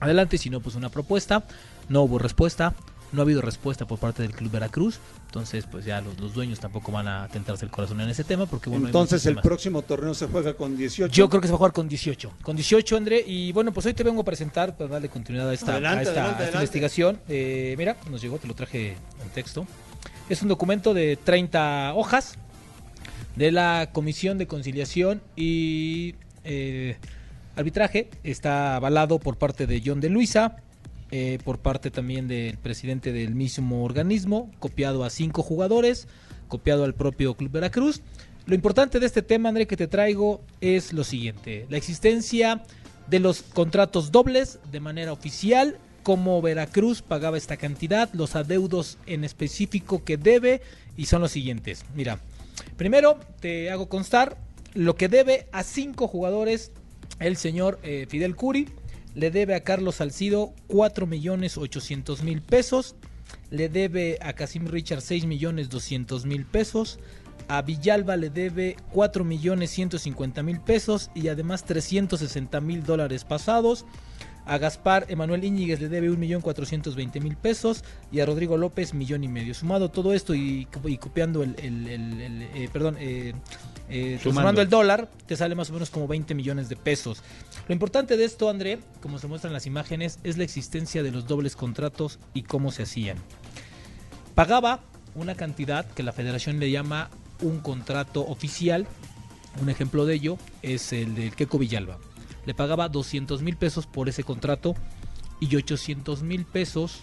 P: adelante, si no, pues una propuesta. No hubo respuesta. No ha habido respuesta por parte del Club Veracruz. Entonces, pues ya los, los dueños tampoco van a tentarse el corazón en ese tema. Porque, bueno,
E: Entonces el
P: temas.
E: próximo torneo se juega con 18.
P: Yo creo que se va a jugar con 18. Con 18, André. Y bueno, pues hoy te vengo a presentar para darle continuidad a esta,
E: Adelante,
P: a esta-
E: adelante,
P: a esta
E: adelante.
P: investigación. Eh, mira, nos llegó, te lo traje en texto. Es un documento de 30 hojas de la Comisión de Conciliación y eh, Arbitraje. Está avalado por parte de John de Luisa, eh, por parte también del presidente del mismo organismo, copiado a cinco jugadores, copiado al propio Club Veracruz. Lo importante de este tema, André, que te traigo es lo siguiente: la existencia de los contratos dobles de manera oficial, cómo Veracruz pagaba esta cantidad, los adeudos en específico que debe, y son los siguientes. Mira, primero te hago constar lo que debe a cinco jugadores el señor eh, Fidel Curi. Le debe a Carlos Salcido 4 millones 800 mil pesos. Le debe a Casim Richard 6 millones 200 mil pesos. A Villalba le debe 4 millones 150 mil pesos y además 360 mil dólares pasados. A Gaspar Emanuel Íñiguez le debe 1.420.000 pesos y a Rodrigo López millón y medio. Sumado todo esto y, copiando el, eh, perdón, eh, eh,
G: Sumando.
P: sumando el dólar, te sale más o menos como 20 millones de pesos. Lo importante de esto, André, como se muestran las imágenes, es la existencia de los dobles contratos y cómo se hacían. Pagaba una cantidad que la federación le llama un contrato oficial. Un ejemplo de ello es el del Queco Villalba. Le pagaba 200 mil pesos por ese contrato y 800 mil pesos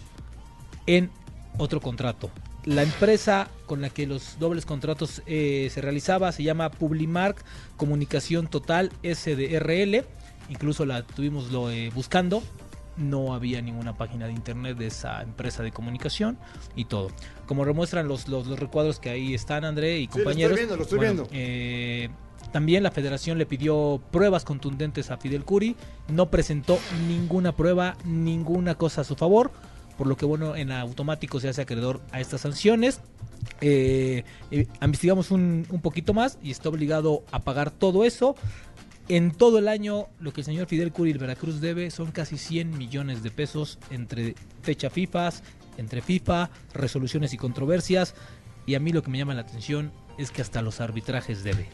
P: en otro contrato. La empresa con la que los dobles contratos eh, se realizaba se llama Publimark Comunicación Total SDRL. Incluso la tuvimos lo, eh, buscando. No había ninguna página de internet de esa empresa de comunicación y todo. Como demuestran los, los, los recuadros que ahí están, André y
E: Sí, lo estoy
P: compañeros.
E: viendo, lo estoy
P: bueno,
E: viendo.
P: eh, también la federación le pidió pruebas contundentes a Fidel Curi. No presentó ninguna prueba, ninguna cosa a su favor. Por lo que, bueno, en automático se hace acreedor a estas sanciones. Eh, eh, investigamos un, un poquito más y está obligado a pagar todo eso. En todo el año, lo que el señor Fidel Curi el Veracruz debe son casi 100 millones de pesos entre fecha FIFA, entre FIFA, resoluciones y controversias. Y a mí lo que me llama la atención es que hasta los arbitrajes debe.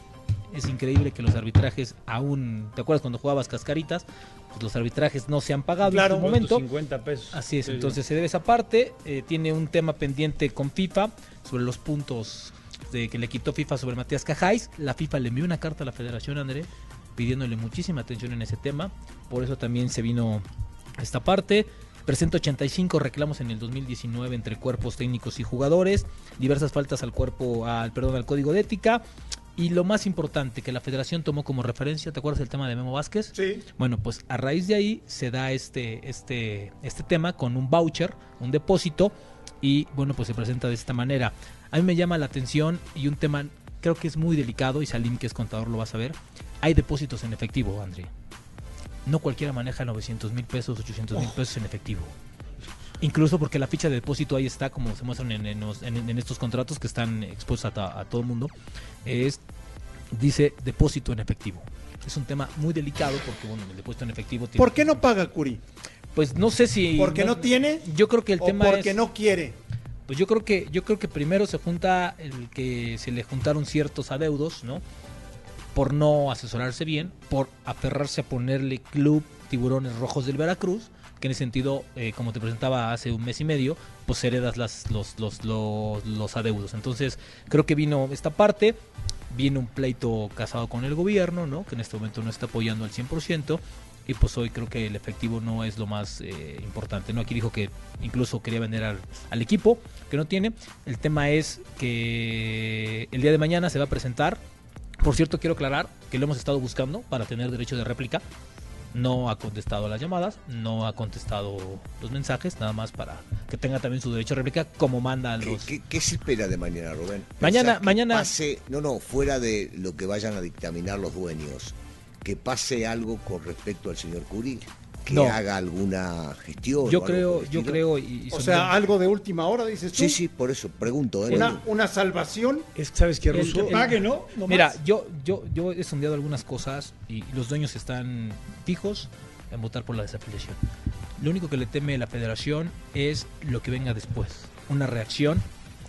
P: Es increíble que los arbitrajes aún, ¿te acuerdas cuando jugabas cascaritas? Pues los arbitrajes no se han pagado
G: Claro,
P: en su momento.
G: 50 pesos.
P: Así es,
G: Sí, sí.
P: entonces se debe esa parte. Eh, tiene un tema pendiente con FIFA sobre los puntos de que le quitó FIFA sobre Matías Cajáis. La FIFA le envió una carta a la federación, André, pidiéndole muchísima atención en ese tema. Por eso también se vino esta parte. Presenta 85 reclamos en el 2019 entre cuerpos técnicos y jugadores, diversas faltas al cuerpo, al perdón, al código de ética. Y lo más importante que la federación tomó como referencia, ¿te acuerdas del tema de Memo Vázquez?
F: Sí.
P: Bueno, pues a raíz de ahí se da este, este, este tema con un voucher, un depósito, y bueno, pues se presenta de esta manera. A mí me llama la atención y un tema creo que es muy delicado, y Salim, que es contador, lo va a saber. Hay depósitos en efectivo, André. No cualquiera maneja 900 mil pesos, 800 mil
F: Oh.
P: pesos en efectivo. Incluso porque la ficha de depósito ahí está, como se muestran en, en los- en- en estos contratos que están expuestos a, todo el mundo, es, dice depósito en efectivo. Es un tema muy delicado porque, bueno, el depósito en efectivo tiene...
E: ¿Por qué no paga Curi?
P: Pues no sé si...
E: ¿Porque no tiene?
P: Yo creo que el
E: ¿O
P: tema
E: porque
P: es...
E: no quiere?
P: Pues yo creo que yo creo que primero se junta el que se le juntaron ciertos adeudos, ¿no? Por no asesorarse bien, por aferrarse a ponerle Club Tiburones Rojos del Veracruz, que en ese sentido, eh, como te presentaba hace un mes y medio, pues heredas las, los, los, los, los adeudos. Entonces, creo que vino esta parte, viene un pleito casado con el gobierno, ¿no? Que en este momento no está apoyando al 100%. Y pues hoy creo que el efectivo no es lo más eh, importante. ¿no? Aquí dijo que incluso quería vender al, al equipo, que no tiene. El tema es que el día de mañana se va a presentar. Por cierto, quiero aclarar que lo hemos estado buscando para tener derecho de réplica. No ha contestado las llamadas, no ha contestado los mensajes, nada más para que tenga también su derecho de réplica, como mandan
H: ¿Qué,
P: los.
H: qué- qué se espera de mañana, Rubén?
P: Mañana-
H: ¿Pensás que
P: mañana-
H: Pase, no, no, fuera de lo que vayan a dictaminar los dueños, que pase algo con respecto al señor Curi, que
P: No.
H: haga alguna gestión.
P: Yo creo, yo creo. Y, y
E: O sea, algo de última hora, dices tú.
H: Sí, sí, por eso pregunto. ¿eh?
E: Una, una salvación.
G: Es, ¿Sabes qué,
P: El-
G: Ruso?
P: el-
E: pague, ¿no? No
P: Mira,
E: más.
P: yo, yo, yo he sondeado algunas cosas y los dueños están fijos en votar por la desafiliación. Lo único que le teme la federación es lo que venga después. Una reacción,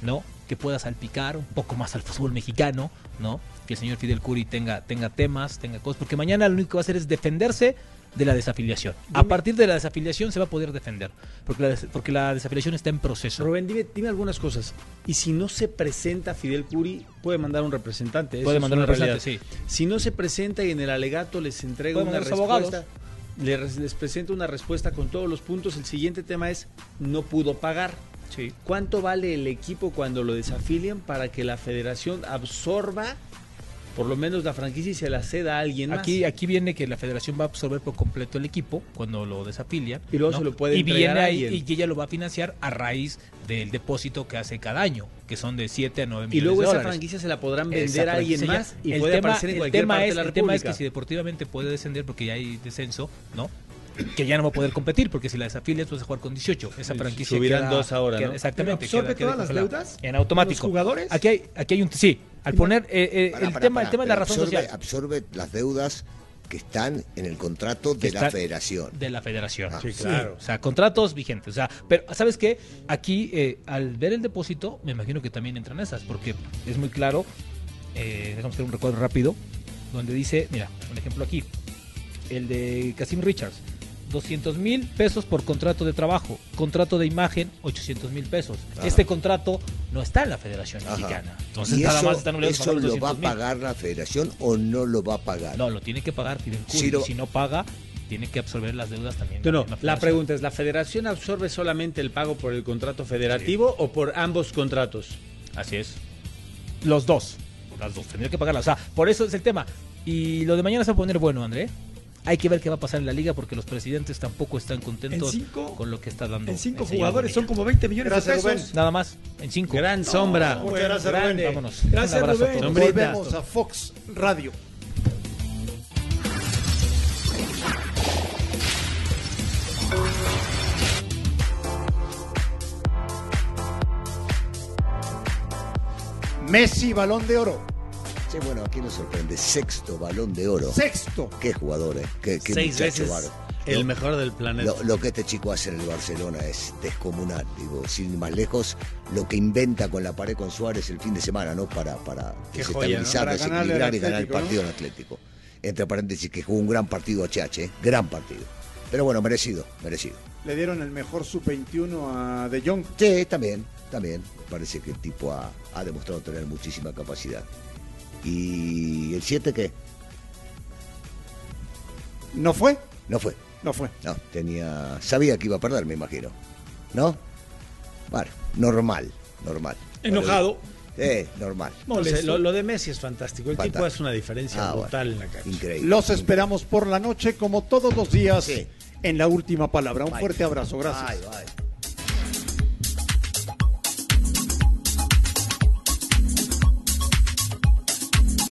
P: ¿no? Que pueda salpicar un poco más al fútbol mexicano, ¿no? Que el señor Fidel Curi tenga, tenga temas, tenga cosas. Porque mañana lo único que va a hacer es defenderse de la desafiliación. A partir de la desafiliación se va a poder defender. Porque la, des- porque la desafiliación está en proceso.
G: Rubén, dime, dime algunas cosas. Y si no se presenta Fidel Curi, puede mandar un representante.
P: Puede mandar un representante,
G: realidad. Si no se presenta y en el alegato les entrega una respuesta,
P: abogados.
G: le res- les presenta una respuesta con todos los puntos, el siguiente tema es no pudo pagar.
P: Sí.
G: ¿Cuánto vale el equipo cuando lo desafilian para que la federación absorba por lo menos la franquicia y se la ceda a alguien más?
P: Aquí, aquí viene que la federación va a absorber por completo el equipo cuando lo desafilia.
G: Y luego se lo puede
P: Y viene
G: a
P: ahí
G: alguien.
P: y ella lo va a financiar a raíz del depósito que hace cada año, que son de 7 a 9
G: y
P: millones
G: luego
P: de
G: esa
P: dólares.
G: franquicia se la podrán vender
P: Esa
G: a alguien más y
P: el
G: puede
P: tema,
G: aparecer en cualquier
P: tema
G: parte
P: es,
G: de la
P: El tema es
G: República.
P: que si deportivamente puede descender porque ya hay descenso, ¿no? Que ya no va a poder competir porque si la desafilias vas a jugar con 18. Esa franquicia
G: subirán
P: queda-
G: dos ahora,
P: queda-
G: ¿no?
P: Exactamente.
F: ¿Pero absorbe
P: queda- queda
F: todas las deudas?
P: En automático.
F: ¿Los jugadores?
P: Aquí hay, aquí hay un sí. Al poner eh, eh, el tema,
H: pará,
P: el tema es la razón
H: absorbe,
P: social
H: absorbe las deudas que están en el contrato de la federación.
P: de la federación.
H: Ah,
G: Sí, claro.
P: O sea, contratos vigentes. O sea, pero ¿sabes qué? Aquí, eh, al ver el depósito, me imagino que también entran esas, porque es muy claro. Eh, déjame hacer un recuadro rápido, donde dice, mira, un ejemplo aquí, el de Casim Richards. 200 mil pesos por contrato de trabajo, contrato de imagen 800 mil pesos.
H: Ajá.
P: Este contrato no está en la Federación
H: Ajá.
P: Mexicana. Entonces
H: ¿Y
P: nada
H: eso,
P: más están obligados a
H: eso lo va a
P: 200,000.
H: pagar la federación o no lo va a pagar?
P: No, lo tiene que pagar Fidel Curi.
H: Sí, lo-
P: Y si no paga, tiene que absorber las deudas también.
G: No, la pregunta es, ¿la federación absorbe solamente el pago por el contrato federativo o por ambos contratos?
P: Así es. Los dos. Las dos. Tendría que pagarlas. O sea, por eso es el tema. Y lo de mañana se va a poner bueno, André. Hay que ver qué va a pasar en la liga porque los presidentes tampoco están contentos
F: cinco-
P: con lo que está dando.
F: En cinco jugadores son como 20 millones
E: Gracias,
F: de pesos.
E: Rubén.
P: Nada más. En cinco.
G: Gran sombra.
E: Muchas gracias. Rubén.
P: Vámonos.
F: Gracias,
P: Un abrazo
F: Rubén.
P: a todos.
E: Volvemos a Fox Radio. Messi, balón de oro.
H: Sí, bueno, aquí nos sorprende. Sexto balón de oro.
E: Sexto.
H: Qué jugador, eh. Qué, qué
G: Seis
H: muchacho
G: veces. El
H: Lo-
G: mejor del planeta.
H: Lo, lo que este chico hace en el Barcelona es descomunal, digo, sin ir más lejos, lo que inventa con la pared con Suárez el fin de semana, ¿no? Para, para
G: ¿no?
H: desestabilizar,
E: al
H: desequilibrar y ganar el
E: ¿no?
H: partido en Atlético. Entre paréntesis, que jugó un gran partido a HH, ¿eh? gran partido. Pero bueno, merecido, merecido.
E: Le dieron el mejor sub-21 a De Jong.
H: Sí, también, también. Parece que el tipo ha, ha demostrado tener muchísima capacidad. ¿Y el 7 qué?
E: ¿No fue?
H: No fue.
E: No fue.
H: No, tenía. Sabía que iba a perder, me imagino. ¿No? Bueno, normal, normal.
F: Enojado.
H: Eh, normal.
G: Lo, lo de Messi es fantástico. El tipo
H: Fantástico.
G: hace una diferencia
H: Ah,
G: brutal
H: bueno.
G: en la cancha.
H: Increíble.
E: Los esperamos por la noche, como todos los días,
H: Sí.
E: en la última palabra. Un
H: Bye.
E: fuerte abrazo. Gracias.
H: Bye, bye.